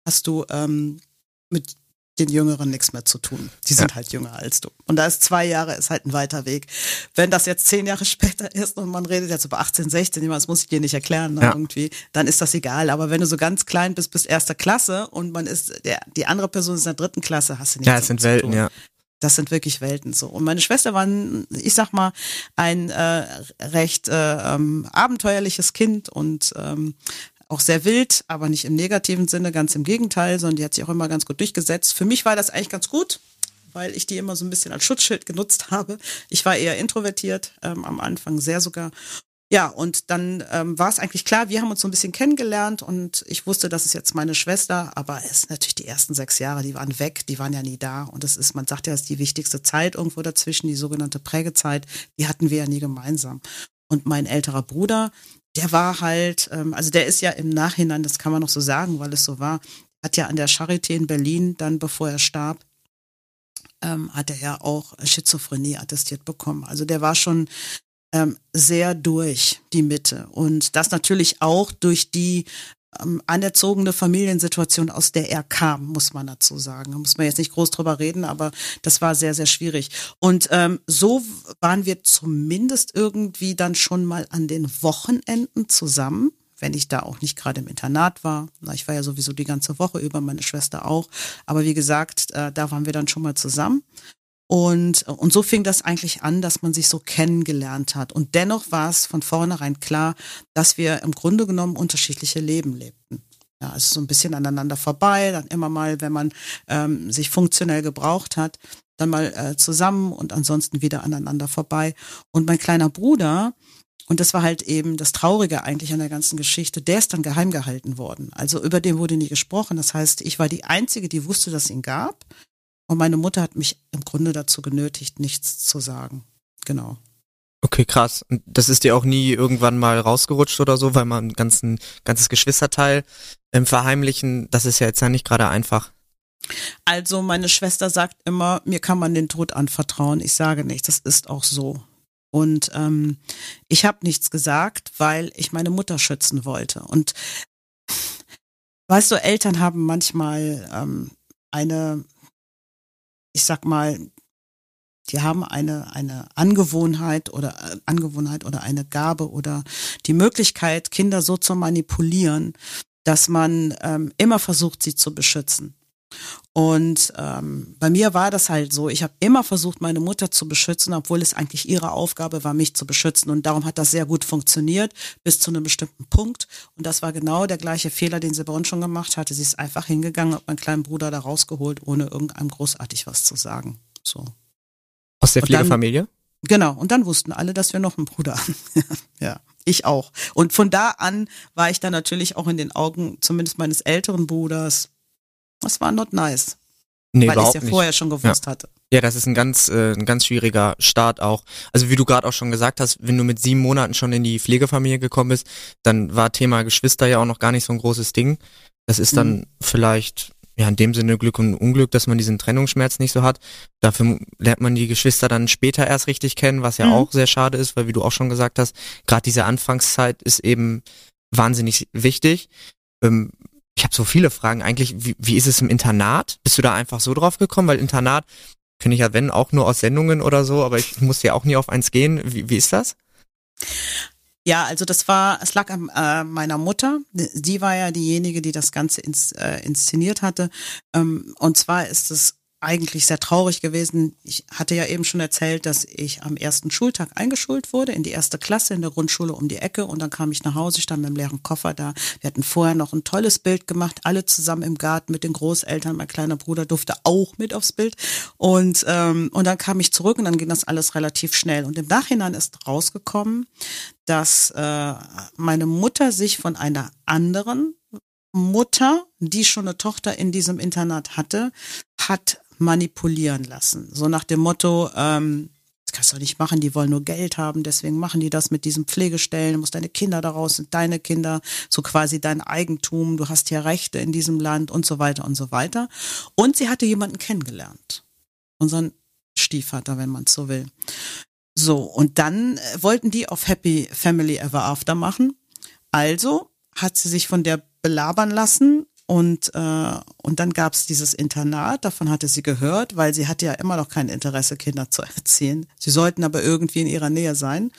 hast du ähm, mit den Jüngeren nichts mehr zu tun. Die sind ja. halt jünger als du. Und da ist zwei Jahre, ist halt ein weiter Weg. Wenn das jetzt zehn Jahre später ist und man redet jetzt über 18, 16, das muss ich dir nicht erklären, ne, ja. irgendwie, dann ist das egal. Aber wenn du so ganz klein bist, bis erster Klasse und man ist, der, die andere Person ist in der dritten Klasse, hast du nichts Ja, es sind Welten, ja. Das sind wirklich Welten so. Und meine Schwester war, ich sag mal, ein äh, recht äh, ähm, abenteuerliches Kind und ähm, auch sehr wild, aber nicht im negativen Sinne, ganz im Gegenteil, sondern die hat sich auch immer ganz gut durchgesetzt. Für mich war das eigentlich ganz gut, weil ich die immer so ein bisschen als Schutzschild genutzt habe. Ich war eher introvertiert, ähm, am Anfang sehr sogar. Ja, und dann ähm, war es eigentlich klar, wir haben uns so ein bisschen kennengelernt und ich wusste, das ist jetzt meine Schwester, aber es ist natürlich die ersten sechs Jahre, die waren weg, die waren ja nie da. Und das ist, man sagt ja, das ist die wichtigste Zeit irgendwo dazwischen, die sogenannte Prägezeit, die hatten wir ja nie gemeinsam. Und mein älterer Bruder, der war halt, ähm, also der ist ja im Nachhinein, das kann man noch so sagen, weil es so war, hat ja an der Charité in Berlin, dann bevor er starb, ähm, hat er ja auch Schizophrenie attestiert bekommen. Also der war schon ähm, sehr durch die Mitte. Und das natürlich auch durch die ähm, anerzogene Familiensituation, aus der er kam, muss man dazu sagen. Da muss man jetzt nicht groß drüber reden, aber das war sehr, sehr schwierig. Und ähm, so waren wir zumindest irgendwie dann schon mal an den Wochenenden zusammen wenn ich da auch nicht gerade im Internat war. Na, ich war ja sowieso die ganze Woche über, meine Schwester auch. Aber wie gesagt, äh, da waren wir dann schon mal zusammen. Und, und so fing das eigentlich an, dass man sich so kennengelernt hat. Und dennoch war es von vornherein klar, dass wir im Grunde genommen unterschiedliche Leben lebten. Ja, also so ein bisschen aneinander vorbei, dann immer mal, wenn man ähm, sich funktionell gebraucht hat, dann mal äh, zusammen und ansonsten wieder aneinander vorbei. Und mein kleiner Bruder, und das war halt eben das Traurige eigentlich an der ganzen Geschichte, der ist dann geheim gehalten worden. Also über den wurde nie gesprochen. Das heißt, ich war die Einzige, die wusste, dass es ihn gab. Und meine Mutter hat mich im Grunde dazu genötigt, nichts zu sagen. Genau. Okay, krass. Und das ist dir auch nie irgendwann mal rausgerutscht oder so, weil man ein ganzen, ganzes Geschwisterteil im Verheimlichen, das ist ja jetzt ja nicht gerade einfach. Also meine Schwester sagt immer, mir kann man den Tod anvertrauen. Ich sage nichts, das ist auch so. Und ähm, ich habe nichts gesagt, weil ich meine Mutter schützen wollte. Und weißt du, Eltern haben manchmal ähm, eine ich sag mal, die haben eine, eine Angewohnheit oder äh, Angewohnheit oder eine Gabe oder die Möglichkeit, Kinder so zu manipulieren, dass man ähm, immer versucht, sie zu beschützen. Und ähm, bei mir war das halt so, ich habe immer versucht, meine Mutter zu beschützen, obwohl es eigentlich ihre Aufgabe war, mich zu beschützen. Und darum hat das sehr gut funktioniert, bis zu einem bestimmten Punkt. Und das war genau der gleiche Fehler, den sie bei uns schon gemacht hatte. Sie ist einfach hingegangen, hat meinen kleinen Bruder da rausgeholt, ohne irgendeinem großartig was zu sagen. So. Aus der Pflegefamilie? Genau, und dann wussten alle, dass wir noch einen Bruder haben. ja, ich auch. Und von da an war ich dann natürlich auch in den Augen zumindest meines älteren Bruders das war not nice. Nee, weil ich es ja nicht. vorher schon gewusst ja. hatte. Ja, das ist ein ganz, äh, ein ganz schwieriger Start auch. Also wie du gerade auch schon gesagt hast, wenn du mit sieben Monaten schon in die Pflegefamilie gekommen bist, dann war Thema Geschwister ja auch noch gar nicht so ein großes Ding. Das ist dann mhm. vielleicht ja in dem Sinne Glück und Unglück, dass man diesen Trennungsschmerz nicht so hat. Dafür lernt man die Geschwister dann später erst richtig kennen, was ja mhm. auch sehr schade ist, weil wie du auch schon gesagt hast, gerade diese Anfangszeit ist eben wahnsinnig wichtig. Ähm, ich habe so viele Fragen eigentlich. Wie, wie ist es im Internat? Bist du da einfach so drauf gekommen? Weil Internat kenne ich ja, wenn, auch nur aus Sendungen oder so, aber ich musste ja auch nie auf eins gehen. Wie, wie ist das? Ja, also das war, es lag an äh, meiner Mutter. Sie war ja diejenige, die das Ganze ins, äh, inszeniert hatte. Ähm, und zwar ist es eigentlich sehr traurig gewesen. Ich hatte ja eben schon erzählt, dass ich am ersten Schultag eingeschult wurde in die erste Klasse in der Grundschule um die Ecke und dann kam ich nach Hause, stand mit dem leeren Koffer da. Wir hatten vorher noch ein tolles Bild gemacht, alle zusammen im Garten mit den Großeltern. Mein kleiner Bruder durfte auch mit aufs Bild und ähm, und dann kam ich zurück und dann ging das alles relativ schnell. Und im Nachhinein ist rausgekommen, dass äh, meine Mutter sich von einer anderen Mutter, die schon eine Tochter in diesem Internat hatte, hat manipulieren lassen. So nach dem Motto, ähm, das kannst du nicht machen, die wollen nur Geld haben, deswegen machen die das mit diesen Pflegestellen, du musst deine Kinder daraus, sind deine Kinder, so quasi dein Eigentum, du hast hier Rechte in diesem Land und so weiter und so weiter. Und sie hatte jemanden kennengelernt. Unseren Stiefvater, wenn man so will. So, und dann äh, wollten die auf Happy Family Ever After machen. Also hat sie sich von der belabern lassen, und, äh, und dann gab's dieses Internat, davon hatte sie gehört, weil sie hatte ja immer noch kein Interesse, Kinder zu erziehen. Sie sollten aber irgendwie in ihrer Nähe sein.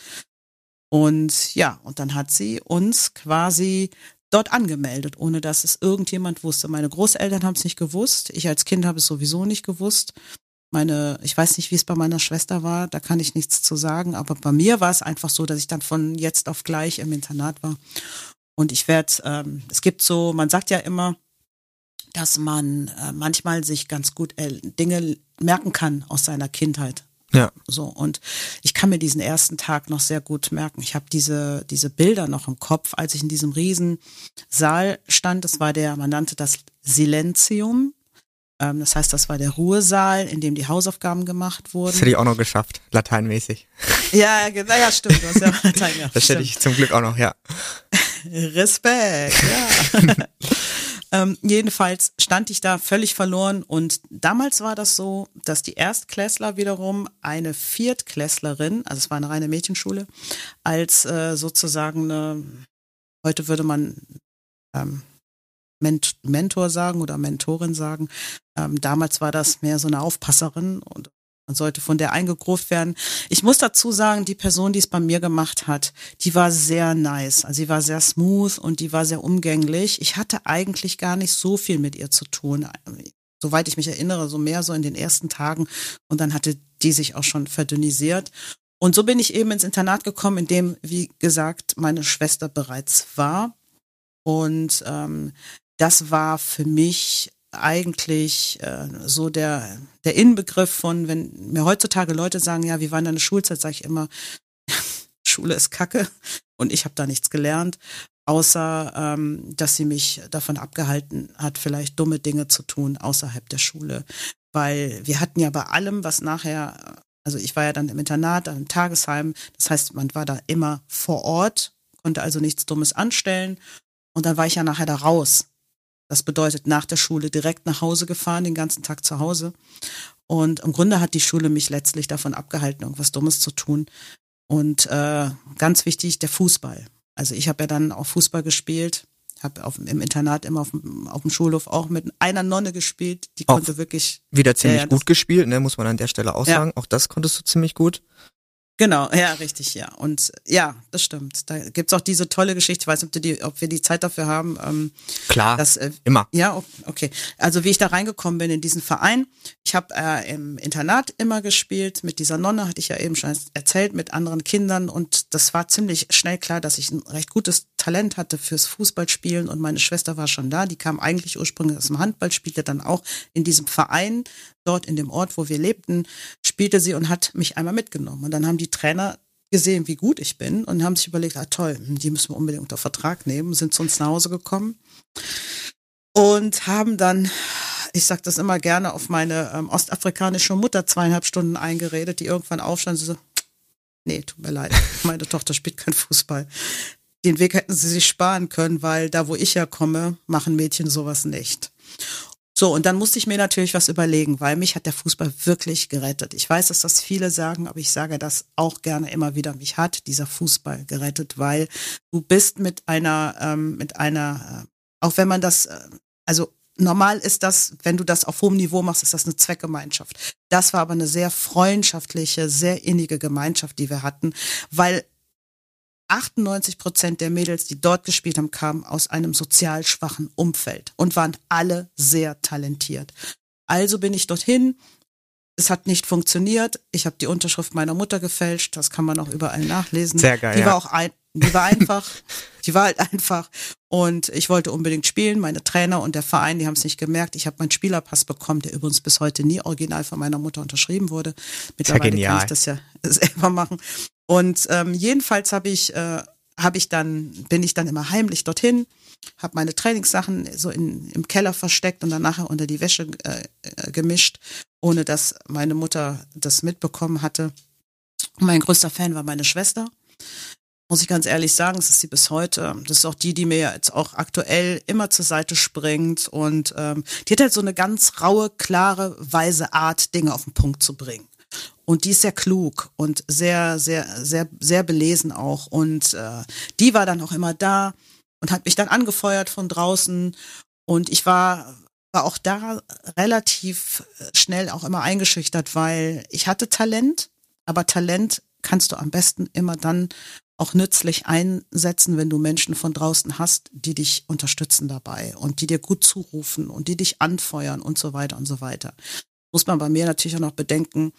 Und ja, und dann hat sie uns quasi dort angemeldet, ohne dass es irgendjemand wusste. Meine Großeltern haben es nicht gewusst. Ich als Kind habe es sowieso nicht gewusst. Meine, ich weiß nicht, wie es bei meiner Schwester war, da kann ich nichts zu sagen, aber bei mir war es einfach so, dass ich dann von jetzt auf gleich im Internat war. Und ich werde, ähm, es gibt so, man sagt ja immer, dass man äh, manchmal sich ganz gut äh, Dinge merken kann aus seiner Kindheit. Ja. So und ich kann mir diesen ersten Tag noch sehr gut merken. Ich habe diese diese Bilder noch im Kopf, als ich in diesem riesen Saal stand. Das war der, man nannte das Silenzium. Ähm, das heißt, das war der Ruhesaal, in dem die Hausaufgaben gemacht wurden. Das hätte ich auch noch geschafft, lateinmäßig. Ja, genau, ja, stimmt. Du hast ja Latein gehabt, Das hätte ich zum Glück auch noch, ja. Respekt, ja. ähm, jedenfalls stand ich da völlig verloren und damals war das so, dass die Erstklässler wiederum eine Viertklässlerin, also es war eine reine Mädchenschule, als äh, sozusagen eine, heute würde man ähm, Ment Mentor sagen oder Mentorin sagen. Ähm, damals war das mehr so eine Aufpasserin und man sollte von der eingegruft werden. Ich muss dazu sagen, die Person, die es bei mir gemacht hat, die war sehr nice. Also sie war sehr smooth und die war sehr umgänglich. Ich hatte eigentlich gar nicht so viel mit ihr zu tun. Soweit ich mich erinnere, so mehr so in den ersten Tagen. Und dann hatte die sich auch schon verdünnisiert. Und so bin ich eben ins Internat gekommen, in dem, wie gesagt, meine Schwester bereits war. Und ähm, das war für mich eigentlich äh, so der, der Inbegriff von, wenn mir heutzutage Leute sagen, ja, wie war deine Schulzeit, sage ich immer, Schule ist Kacke und ich habe da nichts gelernt, außer ähm, dass sie mich davon abgehalten hat, vielleicht dumme Dinge zu tun außerhalb der Schule. Weil wir hatten ja bei allem, was nachher, also ich war ja dann im Internat, dann im Tagesheim, das heißt, man war da immer vor Ort, konnte also nichts Dummes anstellen und dann war ich ja nachher da raus. Das bedeutet nach der Schule direkt nach Hause gefahren, den ganzen Tag zu Hause. Und im Grunde hat die Schule mich letztlich davon abgehalten, irgendwas Dummes zu tun. Und äh, ganz wichtig, der Fußball. Also ich habe ja dann auch Fußball gespielt, habe im Internat immer auf dem, auf dem Schulhof auch mit einer Nonne gespielt, die Auch konnte wirklich, Wieder ziemlich Ja, gut gespielt, ne, muss man an der Stelle auch Ja. sagen. Auch das konntest du ziemlich gut. Genau, ja, richtig, ja. Und ja, das stimmt. Da gibt's auch diese tolle Geschichte, ich weiß nicht, ob, die, ob wir die Zeit dafür haben, ähm, Klar, dass äh, immer. Ja, okay. Also wie ich da reingekommen bin in diesen Verein. Ich habe äh, im Internat immer gespielt. Mit dieser Nonne hatte ich ja eben schon erzählt, mit anderen Kindern. Und das war ziemlich schnell klar, dass ich ein recht gutes Talent hatte fürs Fußballspielen. Und meine Schwester war schon da. Die kam eigentlich ursprünglich aus dem Handball, spielte dann auch in diesem Verein, dort in dem Ort, wo wir lebten, spielte sie und hat mich einmal mitgenommen. Und dann haben die Trainer gesehen, wie gut ich bin und haben sich überlegt, ah toll, die müssen wir unbedingt unter Vertrag nehmen, sind zu uns nach Hause gekommen und haben dann, ich sag das immer gerne, auf meine ähm, ostafrikanische Mutter zweieinhalb Stunden eingeredet, die irgendwann aufstand und so, nee, tut mir leid, meine Tochter spielt kein Fußball. Den Weg hätten sie sich sparen können, weil da, wo ich herkomme, machen Mädchen sowas nicht. So, und dann musste ich mir natürlich was überlegen, weil mich hat der Fußball wirklich gerettet. Ich weiß, dass das viele sagen, aber ich sage das auch gerne immer wieder. Mich hat dieser Fußball gerettet, weil du bist mit einer, ähm, mit einer, äh, auch wenn man das, äh, also normal ist das, wenn du das auf hohem Niveau machst, ist das eine Zweckgemeinschaft. Das war aber eine sehr freundschaftliche, sehr innige Gemeinschaft, die wir hatten, weil 98 Prozent der Mädels, die dort gespielt haben, kamen aus einem sozial schwachen Umfeld und waren alle sehr talentiert. Also bin ich dorthin. Es hat nicht funktioniert. Ich habe die Unterschrift meiner Mutter gefälscht. Das kann man auch überall nachlesen. Sehr geil, Die ja. war auch ein, die war einfach, die war halt einfach. Und ich wollte unbedingt spielen. Meine Trainer und der Verein, die haben es nicht gemerkt. Ich habe meinen Spielerpass bekommen, der übrigens bis heute nie original von meiner Mutter unterschrieben wurde. Mittlerweile kann genial. ich das ja selber machen. Und ähm, jedenfalls habe ich, äh, habe ich dann, bin ich dann immer heimlich dorthin, habe meine Trainingssachen so in, im Keller versteckt und dann nachher unter die Wäsche äh, äh, gemischt, ohne dass meine Mutter das mitbekommen hatte. Mein größter Fan war meine Schwester. Muss ich ganz ehrlich sagen, das ist sie bis heute. Das ist auch die, die mir jetzt auch aktuell immer zur Seite springt. Und ähm, die hat halt so eine ganz raue, klare, weise Art, Dinge auf den Punkt zu bringen. Und die ist sehr klug und sehr, sehr, sehr, sehr belesen auch. Und äh, die war dann auch immer da und hat mich dann angefeuert von draußen. Und ich war, war auch da relativ schnell auch immer eingeschüchtert, weil ich hatte Talent, aber Talent kannst du am besten immer dann auch nützlich einsetzen, wenn du Menschen von draußen hast, die dich unterstützen dabei und die dir gut zurufen und die dich anfeuern und so weiter und so weiter. Muss man bei mir natürlich auch noch bedenken,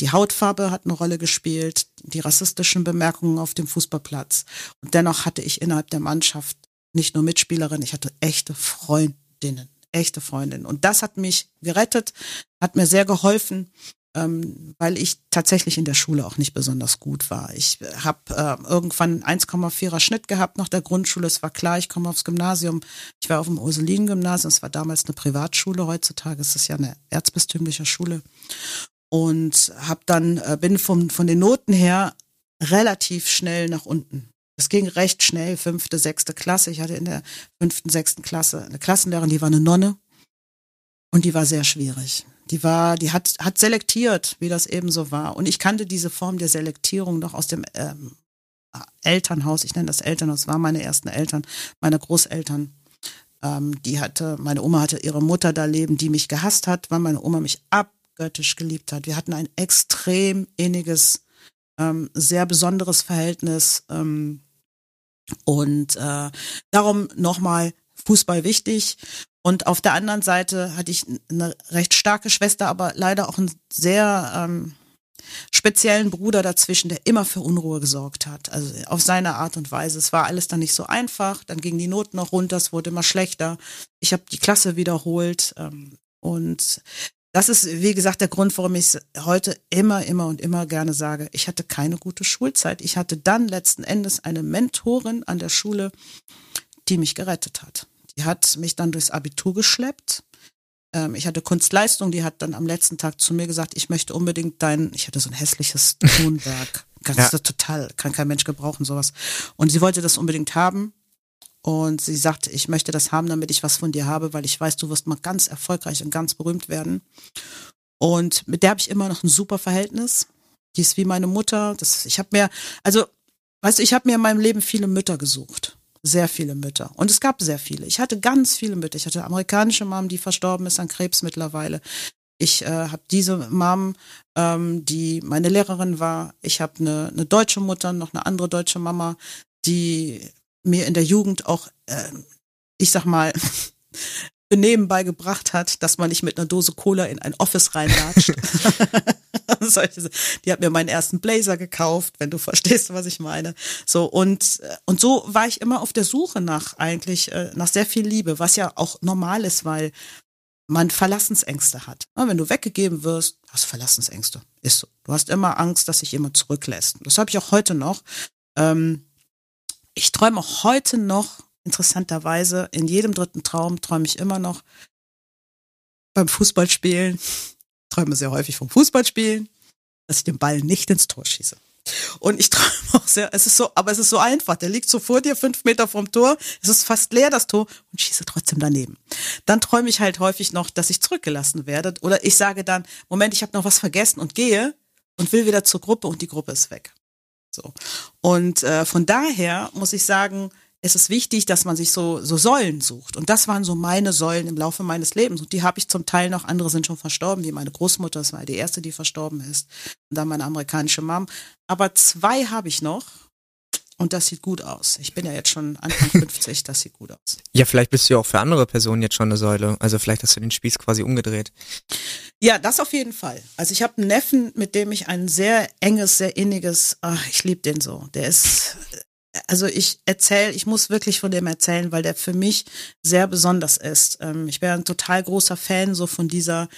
die Hautfarbe hat eine Rolle gespielt, die rassistischen Bemerkungen auf dem Fußballplatz. Und dennoch hatte ich innerhalb der Mannschaft nicht nur Mitspielerinnen, ich hatte echte Freundinnen, echte Freundinnen. Und das hat mich gerettet, hat mir sehr geholfen, ähm, weil ich tatsächlich in der Schule auch nicht besonders gut war. Ich habe äh, irgendwann 1,4er Schnitt gehabt nach der Grundschule. Es war klar, ich komme aufs Gymnasium. Ich war auf dem Ursulinen-Gymnasium. Es war damals eine Privatschule. Heutzutage ist es ja eine erzbistümliche Schule. Und habe dann äh, bin von von den Noten her relativ schnell nach unten. Es ging recht schnell, fünfte, sechste Klasse. Ich hatte in der fünften, sechsten Klasse eine Klassenlehrerin, die war eine Nonne und die war sehr schwierig. Die war, die hat, hat selektiert, wie das eben so war. Und ich kannte diese Form der Selektierung noch aus dem ähm, Elternhaus. Ich nenne das Elternhaus, war meine ersten Eltern, meine Großeltern. Ähm, die hatte, meine Oma hatte ihre Mutter da leben, die mich gehasst hat, weil meine Oma mich abgöttisch geliebt hat. Wir hatten ein extrem inniges, ähm, sehr besonderes Verhältnis. Ähm, und äh, darum nochmal Fußball wichtig. Und auf der anderen Seite hatte ich eine recht starke Schwester, aber leider auch einen sehr ähm, speziellen Bruder dazwischen, der immer für Unruhe gesorgt hat. Also auf seine Art und Weise. Es war alles dann nicht so einfach. Dann gingen die Noten noch runter, es wurde immer schlechter. Ich habe die Klasse wiederholt. Ähm, und das ist, wie gesagt, der Grund, warum ich heute immer, immer und immer gerne sage, ich hatte keine gute Schulzeit. Ich hatte dann letzten Endes eine Mentorin an der Schule, die mich gerettet hat. Die hat mich dann durchs Abitur geschleppt. Ähm, ich hatte Kunstleistung, die hat dann am letzten Tag zu mir gesagt, ich möchte unbedingt dein, ich hatte so ein hässliches Tonwerk. Ganz ja. total, kann kein Mensch gebrauchen, sowas. Und sie wollte das unbedingt haben. Und sie sagte, ich möchte das haben, damit ich was von dir habe, weil ich weiß, du wirst mal ganz erfolgreich und ganz berühmt werden. Und mit der habe ich immer noch ein super Verhältnis. Die ist wie meine Mutter. Das, ich habe mir, also, weißt du, ich habe mir in meinem Leben viele Mütter gesucht sehr viele Mütter. Und es gab sehr viele. Ich hatte ganz viele Mütter. Ich hatte amerikanische Mom, die verstorben ist an Krebs mittlerweile. Ich äh, habe diese Mom, ähm, die meine Lehrerin war. Ich habe eine, eine deutsche Mutter, noch eine andere deutsche Mama, die mir in der Jugend auch, äh, ich sag mal, Benehmen beigebracht hat, dass man nicht mit einer Dose Cola in ein Office reinlatscht. die hat mir meinen ersten Blazer gekauft, wenn du verstehst, was ich meine. So und und so war ich immer auf der Suche nach eigentlich äh, nach sehr viel Liebe, was ja auch normal ist, weil man Verlassensängste hat. Wenn du weggegeben wirst, hast du Verlassensängste. Ist so. Du hast immer Angst, dass sich jemand zurücklässt. Das habe ich auch heute noch. Ähm, ich träume auch heute noch interessanterweise, in jedem dritten Traum träume ich immer noch beim Fußballspielen, träume sehr häufig vom Fußballspielen, dass ich den Ball nicht ins Tor schieße. Und ich träume auch sehr, es ist so, aber es ist so einfach. Der liegt so vor dir, fünf Meter vom Tor, es ist fast leer, das Tor, und schieße trotzdem daneben. Dann träume ich halt häufig noch, dass ich zurückgelassen werde. Oder ich sage dann, Moment, ich habe noch was vergessen und gehe und will wieder zur Gruppe und die Gruppe ist weg. So. Und äh, von daher muss ich sagen, es ist wichtig, dass man sich so, so Säulen sucht. Und das waren so meine Säulen im Laufe meines Lebens. Und die habe ich zum Teil noch, andere sind schon verstorben, wie meine Großmutter, das war die erste, die verstorben ist. Und dann meine amerikanische Mom. Aber zwei habe ich noch. Und das sieht gut aus. Ich bin ja jetzt schon Anfang 50, das sieht gut aus. Ja, vielleicht bist du ja auch für andere Personen jetzt schon eine Säule. Also vielleicht hast du den Spieß quasi umgedreht. Ja, das auf jeden Fall. Also ich habe einen Neffen, mit dem ich ein sehr enges, sehr inniges, ach, ich liebe den so. Der ist also ich erzähle, ich muss wirklich von dem erzählen, weil der für mich sehr besonders ist. Ähm, ich wäre ein total großer Fan so von dieser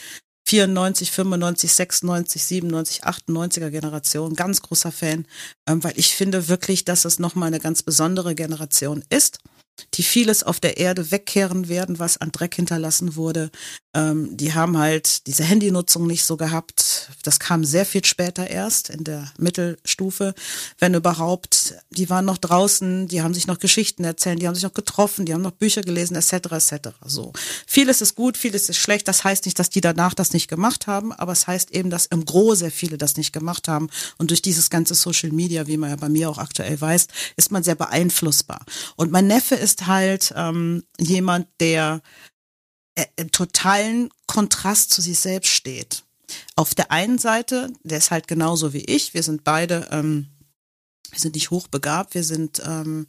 94, 95, 96, 97, 98er Generation, ganz großer Fan, ähm, weil ich finde wirklich, dass es nochmal eine ganz besondere Generation ist die vieles auf der Erde wegkehren werden, was an Dreck hinterlassen wurde. Ähm, die haben halt diese Handynutzung nicht so gehabt. Das kam sehr viel später erst in der Mittelstufe, wenn überhaupt. Die waren noch draußen, die haben sich noch Geschichten erzählt, die haben sich noch getroffen, die haben noch Bücher gelesen, etc. etc. So vieles ist gut, vieles ist schlecht. Das heißt nicht, dass die danach das nicht gemacht haben, aber es heißt eben, dass im Gro sehr viele das nicht gemacht haben. Und durch dieses ganze Social Media, wie man ja bei mir auch aktuell weiß, ist man sehr beeinflussbar. Und mein Neffe ist ist halt ähm, jemand, der äh, im totalen Kontrast zu sich selbst steht. Auf der einen Seite, der ist halt genauso wie ich, wir sind beide, ähm, wir sind nicht hochbegabt, wir sind, ähm,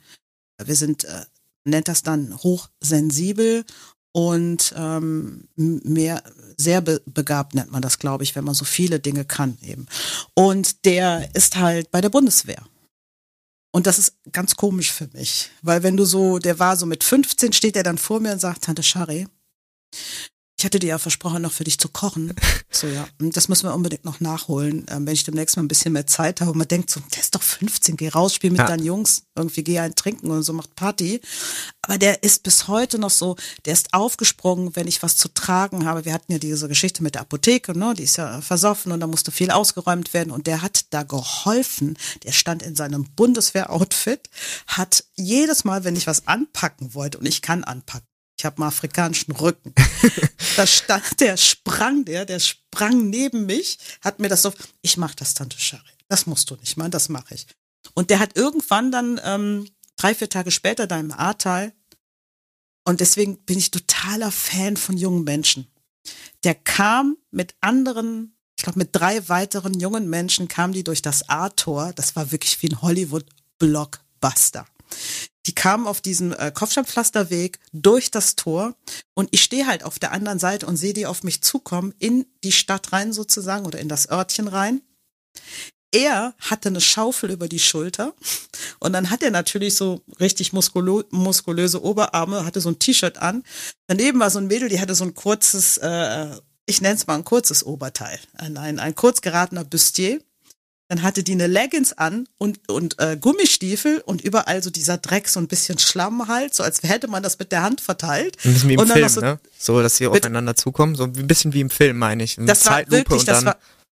wir sind, äh, nennt das dann hochsensibel und ähm, mehr sehr be begabt nennt man das, glaube ich, wenn man so viele Dinge kann eben. Und der ist halt bei der Bundeswehr. Und das ist ganz komisch für mich, weil wenn du so, der war so mit 15, steht er dann vor mir und sagt, Tante Shari, ich hatte dir ja versprochen, noch für dich zu kochen. So, ja. Und das müssen wir unbedingt noch nachholen, ähm, wenn ich demnächst mal ein bisschen mehr Zeit habe. Und man denkt so, der ist doch 15, geh raus, spiel mit Ja. deinen Jungs, irgendwie geh ein trinken und so, macht Party. Aber der ist bis heute noch so, der ist aufgesprungen, wenn ich was zu tragen habe. Wir hatten ja diese Geschichte mit der Apotheke, ne? Die ist ja versoffen und da musste viel ausgeräumt werden. Und der hat da geholfen. Der stand in seinem Bundeswehr-Outfit, hat jedes Mal, wenn ich was anpacken wollte, und ich kann anpacken, ich habe einen afrikanischen Rücken. da stand, der sprang, der, der sprang neben mich, hat mir das so, ich mach das, Tante Shari. Das musst du nicht machen, das mache ich. Und der hat irgendwann dann ähm, drei, vier Tage später da im Ahrtal, und deswegen bin ich totaler Fan von jungen Menschen. Der kam mit anderen, ich glaube mit drei weiteren jungen Menschen, kam die durch das A-Tor. Das war wirklich wie ein Hollywood-Blockbuster. Die kamen auf diesem äh, Kopfsteinpflasterweg durch das Tor und ich stehe halt auf der anderen Seite und sehe die auf mich zukommen in die Stadt rein sozusagen oder in das Örtchen rein. Er hatte eine Schaufel über die Schulter und dann hat er natürlich so richtig muskulö muskulöse Oberarme, hatte so ein T-Shirt an. Daneben war so ein Mädel, die hatte so ein kurzes, äh, ich nenne es mal ein kurzes Oberteil, ein, ein, ein kurz geratener Bustier. Dann hatte die eine Leggings an und, und äh, Gummistiefel und überall so dieser Dreck, so ein bisschen Schlamm halt, so als hätte man das mit der Hand verteilt. Ein bisschen wie im Und dann Film, so- ne? So, dass sie aufeinander zukommen. So ein bisschen wie im Film, meine ich. Eine Das war Zeitlupe wirklich, und das dann. war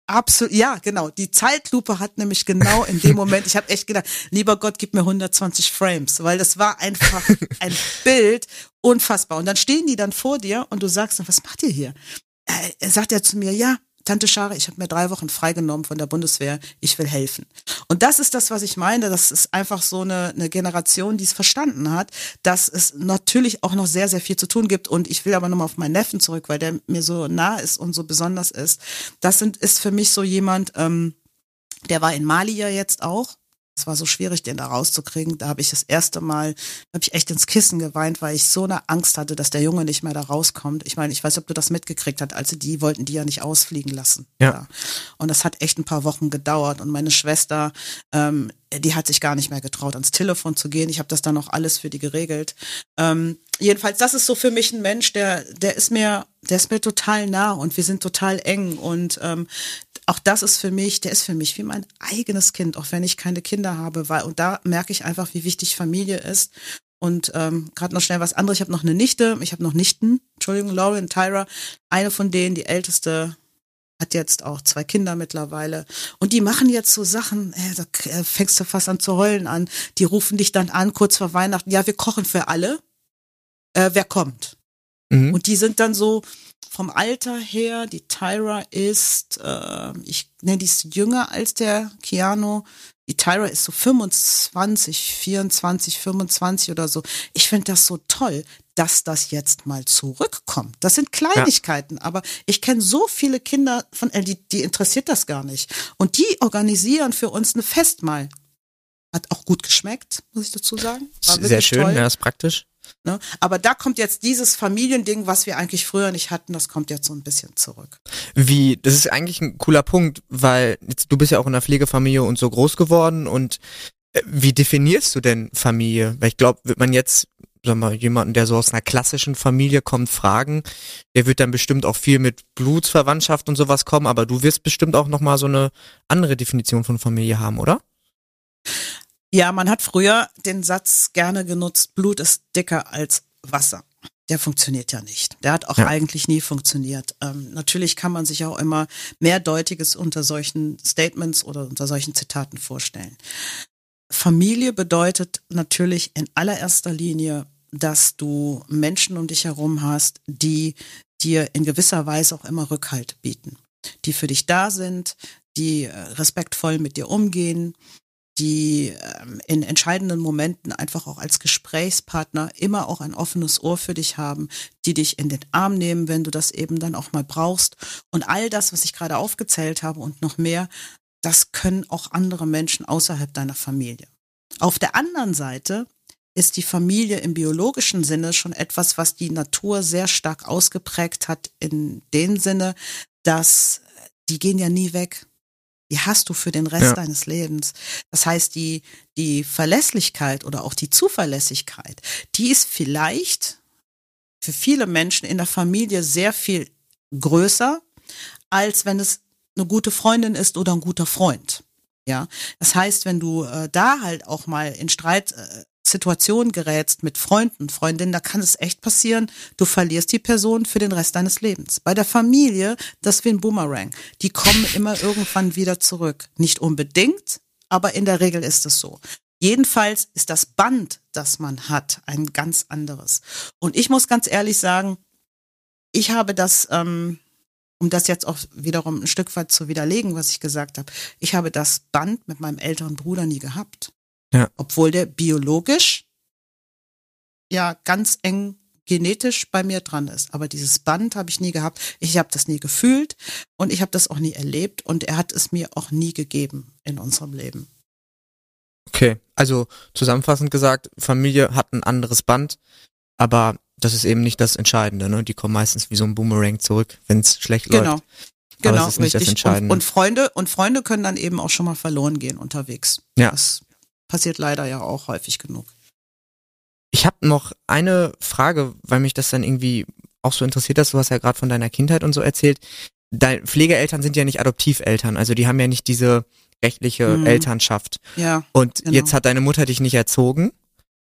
absolut, ja, genau. Die Zeitlupe hat nämlich genau in dem Moment, ich habe echt gedacht, lieber Gott, gib mir 120 Frames, weil das war einfach ein Bild, unfassbar. Und dann stehen die dann vor dir und du sagst, was macht ihr hier? Äh, Er sagt ja zu mir, ja, Tante Schare, ich habe mir drei Wochen freigenommen von der Bundeswehr, ich will helfen. Und das ist das, was ich meine. Das ist einfach so eine, eine Generation, die es verstanden hat, dass es natürlich auch noch sehr, sehr viel zu tun gibt. Und ich will aber nochmal auf meinen Neffen zurück, weil der mir so nah ist und so besonders ist. Das sind, ist für mich so jemand, ähm, der war in Mali ja jetzt auch. Es war so schwierig, den da rauszukriegen. Da habe ich das erste Mal, habe ich echt ins Kissen geweint, weil ich so eine Angst hatte, dass der Junge nicht mehr da rauskommt. Ich meine, ich weiß, ob du das mitgekriegt hast, als sie die wollten die ja nicht ausfliegen lassen. Ja. Und das hat echt ein paar Wochen gedauert. Und meine Schwester, ähm, die hat sich gar nicht mehr getraut, ans Telefon zu gehen. Ich habe das dann auch alles für die geregelt. Ähm, jedenfalls, das ist so für mich ein Mensch, der, der ist mir, der ist mir total nah und wir sind total eng. Und ähm, auch das ist für mich, der ist für mich wie mein eigenes Kind, auch wenn ich keine Kinder habe, weil und da merke ich einfach, wie wichtig Familie ist. Und ähm, gerade noch schnell was anderes. Ich habe noch eine Nichte, ich habe noch Nichten, Entschuldigung, Lauren, Tyra. Eine von denen, die älteste, hat jetzt auch zwei Kinder mittlerweile. Und die machen jetzt so Sachen, äh, da äh, fängst du fast an zu heulen an. Die rufen dich dann an, kurz vor Weihnachten, ja, wir kochen für alle. Äh, wer kommt? Mhm. Und die sind dann so vom Alter her, die Tyra ist, äh, ich nenne die ist jünger als der Keanu. Die Tyra ist so 25, 24, 25 oder so. Ich finde das so toll, dass das jetzt mal zurückkommt. Das sind Kleinigkeiten, aber ich kenne so viele Kinder von, äh, die, die interessiert das gar nicht. Und die organisieren für uns eine Festmahl. Hat auch gut geschmeckt, muss ich dazu sagen. War Sehr schön, toll. ja, ist praktisch. Ne? Aber da kommt jetzt dieses Familiending, was wir eigentlich früher nicht hatten, das kommt jetzt so ein bisschen zurück. Wie, das ist eigentlich ein cooler Punkt, weil jetzt, du bist ja auch in einer Pflegefamilie und so groß geworden und äh, wie definierst du denn Familie? Weil ich glaube, wird man jetzt, sag mal, jemanden, der so aus einer klassischen Familie kommt, fragen, der wird dann bestimmt auch viel mit Blutsverwandtschaft und sowas kommen, aber du wirst bestimmt auch nochmal so eine andere Definition von Familie haben, oder? Ja, man hat früher den Satz gerne genutzt, Blut ist dicker als Wasser. Der funktioniert ja nicht. Der hat auch Ja. eigentlich nie funktioniert. Ähm, natürlich kann man sich auch immer mehrdeutiges unter solchen Statements oder unter solchen Zitaten vorstellen. Familie bedeutet natürlich in allererster Linie, dass du Menschen um dich herum hast, die dir in gewisser Weise auch immer Rückhalt bieten, die für dich da sind, die äh, respektvoll mit dir umgehen, die ähm, in entscheidenden Momenten einfach auch als Gesprächspartner immer auch ein offenes Ohr für dich haben, die dich in den Arm nehmen, wenn du das eben dann auch mal brauchst. Und all das, was ich gerade aufgezählt habe und noch mehr, das können auch andere Menschen außerhalb deiner Familie. Auf der anderen Seite ist die Familie im biologischen Sinne schon etwas, was die Natur sehr stark ausgeprägt hat in dem Sinne, dass die gehen ja nie weg. Die hast du für den Rest ja. deines Lebens. Das heißt, die, die Verlässlichkeit oder auch die Zuverlässigkeit, die ist vielleicht für viele Menschen in der Familie sehr viel größer, als wenn es eine gute Freundin ist oder ein guter Freund. Ja, das heißt, wenn du äh, da halt auch mal in Streit äh, Situation gerätst mit Freunden, Freundinnen, da kann es echt passieren, du verlierst die Person für den Rest deines Lebens. Bei der Familie, das wie ein Boomerang. Die kommen immer irgendwann wieder zurück. Nicht unbedingt, aber in der Regel ist es so. Jedenfalls ist das Band, das man hat, ein ganz anderes. Und ich muss ganz ehrlich sagen, ich habe das, ähm, um das jetzt auch wiederum ein Stück weit zu widerlegen, was ich gesagt habe, ich habe das Band mit meinem älteren Bruder nie gehabt. Ja. Obwohl der biologisch ja ganz eng genetisch bei mir dran ist. Aber dieses Band habe ich nie gehabt. Ich habe das nie gefühlt und ich habe das auch nie erlebt und er hat es mir auch nie gegeben in unserem Leben. Okay, also zusammenfassend gesagt, Familie hat ein anderes Band, aber das ist eben nicht das Entscheidende. Ne? Die kommen meistens wie so ein Boomerang zurück, wenn es schlecht genau. läuft. Genau, genau, richtig. Und, und, Freunde und Freunde können dann eben auch schon mal verloren gehen unterwegs. Ja. Das passiert leider ja auch häufig genug. Ich habe noch eine Frage, weil mich das dann irgendwie auch so interessiert hast. Du hast ja gerade von deiner Kindheit und so erzählt. Deine Pflegeeltern sind ja nicht Adoptiveltern, also die haben ja nicht diese rechtliche hm. Elternschaft. Ja. Und genau. jetzt hat deine Mutter dich nicht erzogen.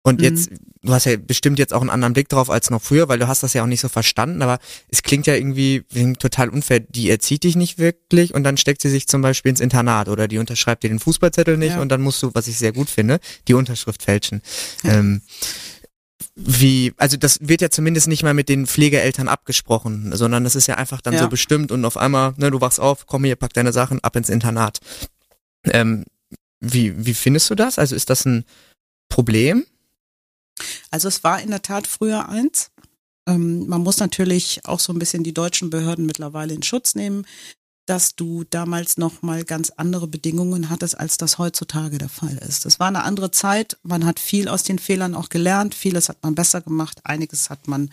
Und mhm. jetzt, du hast ja bestimmt jetzt auch einen anderen Blick drauf als noch früher, weil du hast das ja auch nicht so verstanden, aber es klingt ja irgendwie total unfair. Die erzieht dich nicht wirklich und dann steckt sie sich zum Beispiel ins Internat oder die unterschreibt dir den Fußballzettel nicht ja. und dann musst du, was ich sehr gut finde, die Unterschrift fälschen. Ja. Ähm, wie, also das wird ja zumindest nicht mal mit den Pflegeeltern abgesprochen, sondern das ist ja einfach dann ja. so bestimmt und auf einmal, ne, du wachst auf, komm hier, pack deine Sachen ab ins Internat. Ähm, wie, wie findest du das? Also ist das ein Problem? Also es war in der Tat früher eins. Ähm, man muss natürlich auch so ein bisschen die deutschen Behörden mittlerweile in Schutz nehmen, dass du damals noch mal ganz andere Bedingungen hattest, als das heutzutage der Fall ist. Es war eine andere Zeit. Man hat viel aus den Fehlern auch gelernt. Vieles hat man besser gemacht. Einiges hat man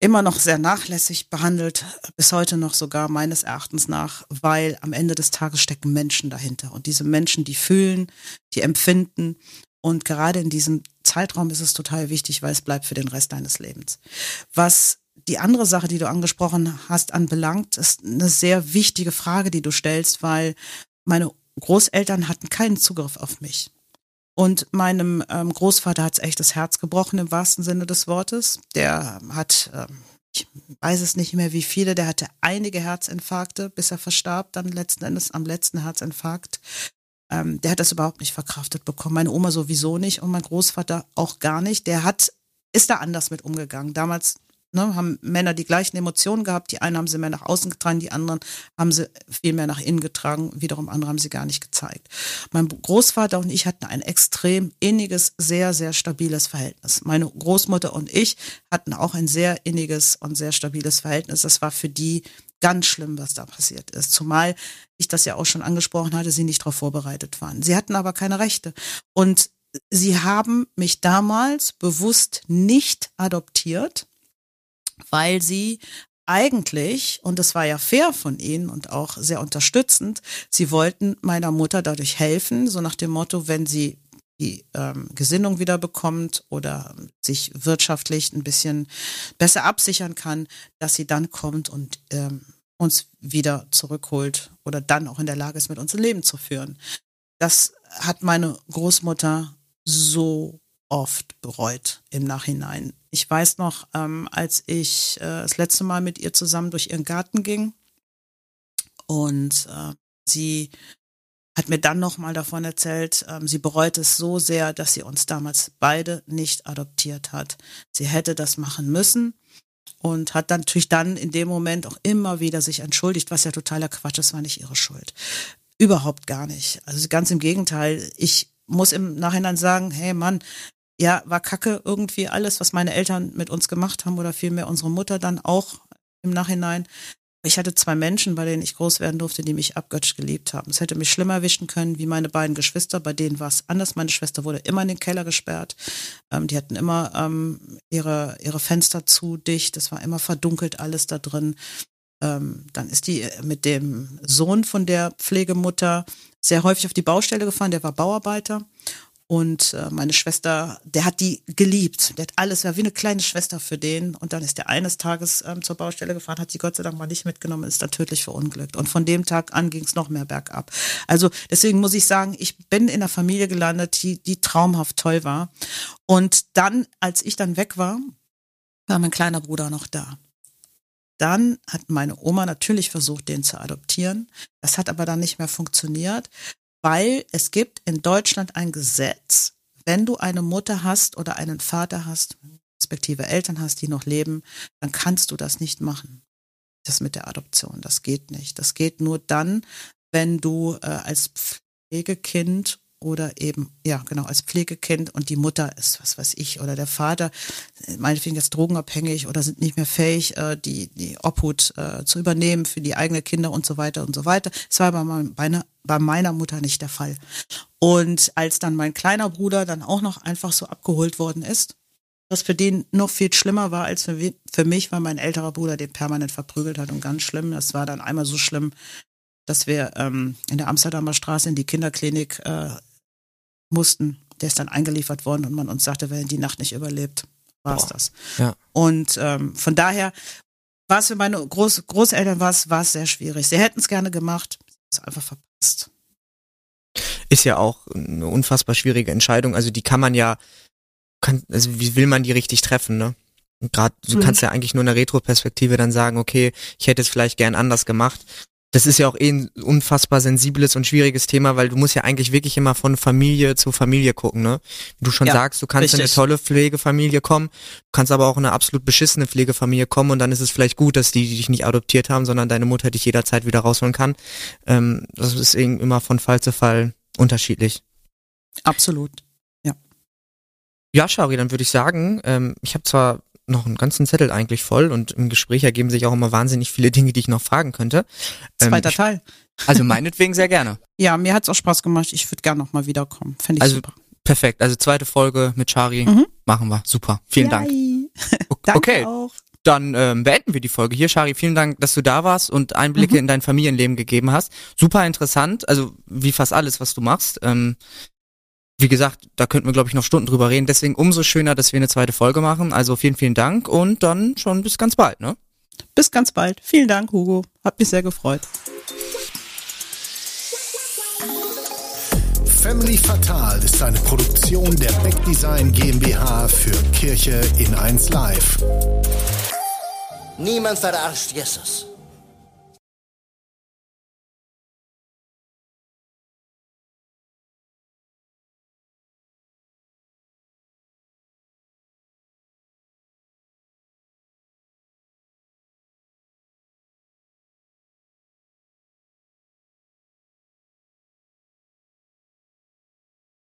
immer noch sehr nachlässig behandelt, bis heute noch sogar meines Erachtens nach, weil am Ende des Tages stecken Menschen dahinter. Und diese Menschen, die fühlen, die empfinden und gerade in diesem Zeitraum ist es total wichtig, weil es bleibt für den Rest deines Lebens. Was die andere Sache, die du angesprochen hast, anbelangt, ist eine sehr wichtige Frage, die du stellst, weil meine Großeltern hatten keinen Zugriff auf mich. Und meinem ähm, Großvater hat es echt das Herz gebrochen im wahrsten Sinne des Wortes. Der hat, ähm, ich weiß es nicht mehr wie viele, der hatte einige Herzinfarkte, bis er verstarb, dann letzten Endes am letzten Herzinfarkt. Ähm, der hat das überhaupt nicht verkraftet bekommen. Meine Oma sowieso nicht und mein Großvater auch gar nicht. Der hat, ist da anders mit umgegangen. Damals ne, haben Männer die gleichen Emotionen gehabt. Die einen haben sie mehr nach außen getragen, die anderen haben sie viel mehr nach innen getragen. Wiederum andere haben sie gar nicht gezeigt. Mein Großvater und ich hatten ein extrem inniges, sehr, sehr stabiles Verhältnis. Meine Großmutter und ich hatten auch ein sehr inniges und sehr stabiles Verhältnis. Das war für die ganz schlimm, was da passiert ist. Zumal ich das ja auch schon angesprochen hatte, sie nicht darauf vorbereitet waren. Sie hatten aber keine Rechte. Und sie haben mich damals bewusst nicht adoptiert, weil sie eigentlich, und das war ja fair von ihnen und auch sehr unterstützend, sie wollten meiner Mutter dadurch helfen, so nach dem Motto, wenn sie die ähm, Gesinnung wieder bekommt oder sich wirtschaftlich ein bisschen besser absichern kann, dass sie dann kommt und ähm, uns wieder zurückholt oder dann auch in der Lage ist, mit uns ein Leben zu führen. Das hat meine Großmutter so oft bereut im Nachhinein. Ich weiß noch, ähm, als ich äh, das letzte Mal mit ihr zusammen durch ihren Garten ging und äh, sie hat mir dann noch mal davon erzählt, ähm, sie bereut es so sehr, dass sie uns damals beide nicht adoptiert hat. Sie hätte das machen müssen und hat dann natürlich dann in dem Moment auch immer wieder sich entschuldigt, was ja totaler Quatsch ist, war nicht ihre Schuld. Überhaupt gar nicht. Also ganz im Gegenteil. Ich muss im Nachhinein sagen, hey Mann, ja, war kacke irgendwie alles, was meine Eltern mit uns gemacht haben oder vielmehr unsere Mutter dann auch im Nachhinein. Ich hatte zwei Menschen, bei denen ich groß werden durfte, die mich abgöttisch geliebt haben. Es hätte mich schlimmer erwischen können wie meine beiden Geschwister, bei denen war es anders. Meine Schwester wurde immer in den Keller gesperrt. Ähm, die hatten immer ähm, ihre, ihre Fenster zu dicht. Es war immer verdunkelt alles da drin. Ähm, dann ist die mit dem Sohn von der Pflegemutter sehr häufig auf die Baustelle gefahren. Der war Bauarbeiter. Und äh, meine Schwester, der hat die geliebt. Der hat alles, war wie eine kleine Schwester für den. Und dann ist der eines Tages ähm, zur Baustelle gefahren, hat sie Gott sei Dank mal nicht mitgenommen, ist dann tödlich verunglückt. Und von dem Tag an ging es noch mehr bergab. Also deswegen muss ich sagen, ich bin in einer Familie gelandet, die, die traumhaft toll war. Und dann, als ich dann weg war, war mein kleiner Bruder noch da. Dann hat meine Oma natürlich versucht, den zu adoptieren. Das hat aber dann nicht mehr funktioniert, weil es gibt in Deutschland ein Gesetz, wenn du eine Mutter hast oder einen Vater hast, respektive Eltern hast, die noch leben, dann kannst du das nicht machen. Das mit der Adoption, das geht nicht. Das geht nur dann, wenn du äh, als Pflegekind oder eben, ja, genau, als Pflegekind und die Mutter ist, was weiß ich, oder der Vater, meinetwegen jetzt drogenabhängig oder sind nicht mehr fähig, äh, die, die Obhut äh, zu übernehmen für die eigenen Kinder und so weiter und so weiter. Das war bei meiner, bei meiner Mutter nicht der Fall. Und als dann mein kleiner Bruder dann auch noch einfach so abgeholt worden ist, was für den noch viel schlimmer war als für, für mich, weil mein älterer Bruder den permanent verprügelt hat und ganz schlimm. Das war dann einmal so schlimm, dass wir ähm, in der Amsterdamer Straße in die Kinderklinik äh, mussten. Der ist dann eingeliefert worden und man uns sagte, wenn die Nacht nicht überlebt, war es das. Ja. Und ähm, von daher war es für meine Groß Großeltern war es, war es sehr schwierig. Sie hätten es gerne gemacht, es einfach verpasst. Ist ja auch eine unfassbar schwierige Entscheidung. Also die kann man ja, kann, also wie will man die richtig treffen, ne? Gerade, du Mhm. kannst ja eigentlich nur in der Retroperspektive dann sagen, okay, ich hätte es vielleicht gern anders gemacht. Das ist ja auch eh ein unfassbar sensibles und schwieriges Thema, weil du musst ja eigentlich wirklich immer von Familie zu Familie gucken, ne? Wie du schon Ja, sagst, du kannst in eine richtig. tolle Pflegefamilie kommen, du kannst aber auch in eine absolut beschissene Pflegefamilie kommen und dann ist es vielleicht gut, dass die dich nicht adoptiert haben, sondern deine Mutter dich jederzeit wieder rausholen kann. Ähm, das ist eben immer von Fall zu Fall unterschiedlich. Absolut. Ja, Shari, dann würde ich sagen, ähm, ich habe zwar noch einen ganzen Zettel eigentlich voll und im Gespräch ergeben sich auch immer wahnsinnig viele Dinge, die ich noch fragen könnte. Ähm, Zweiter ich, Teil. also meinetwegen sehr gerne. Ja, mir hat's auch Spaß gemacht. Ich würde gerne nochmal wiederkommen. Fände ich Also, super. Perfekt. Also zweite Folge mit Shari Mhm. machen wir. Super. Vielen Dank. Yay. O- Danke okay, auch. dann ähm, beenden wir die Folge hier. Shari, vielen Dank, dass du da warst und Einblicke Mhm. in dein Familienleben gegeben hast. Super interessant. Also wie fast alles, was du machst. Ähm, wie gesagt, da könnten wir, glaube ich, noch Stunden drüber reden. Deswegen umso schöner, dass wir eine zweite Folge machen. Also vielen, vielen Dank und dann schon bis ganz bald, ne? Bis ganz bald. Vielen Dank, Hugo. Hat mich sehr gefreut. Family Fatal ist eine Produktion der Beck Design GmbH für Kirche in 1 Live. Niemand verarscht Jesus.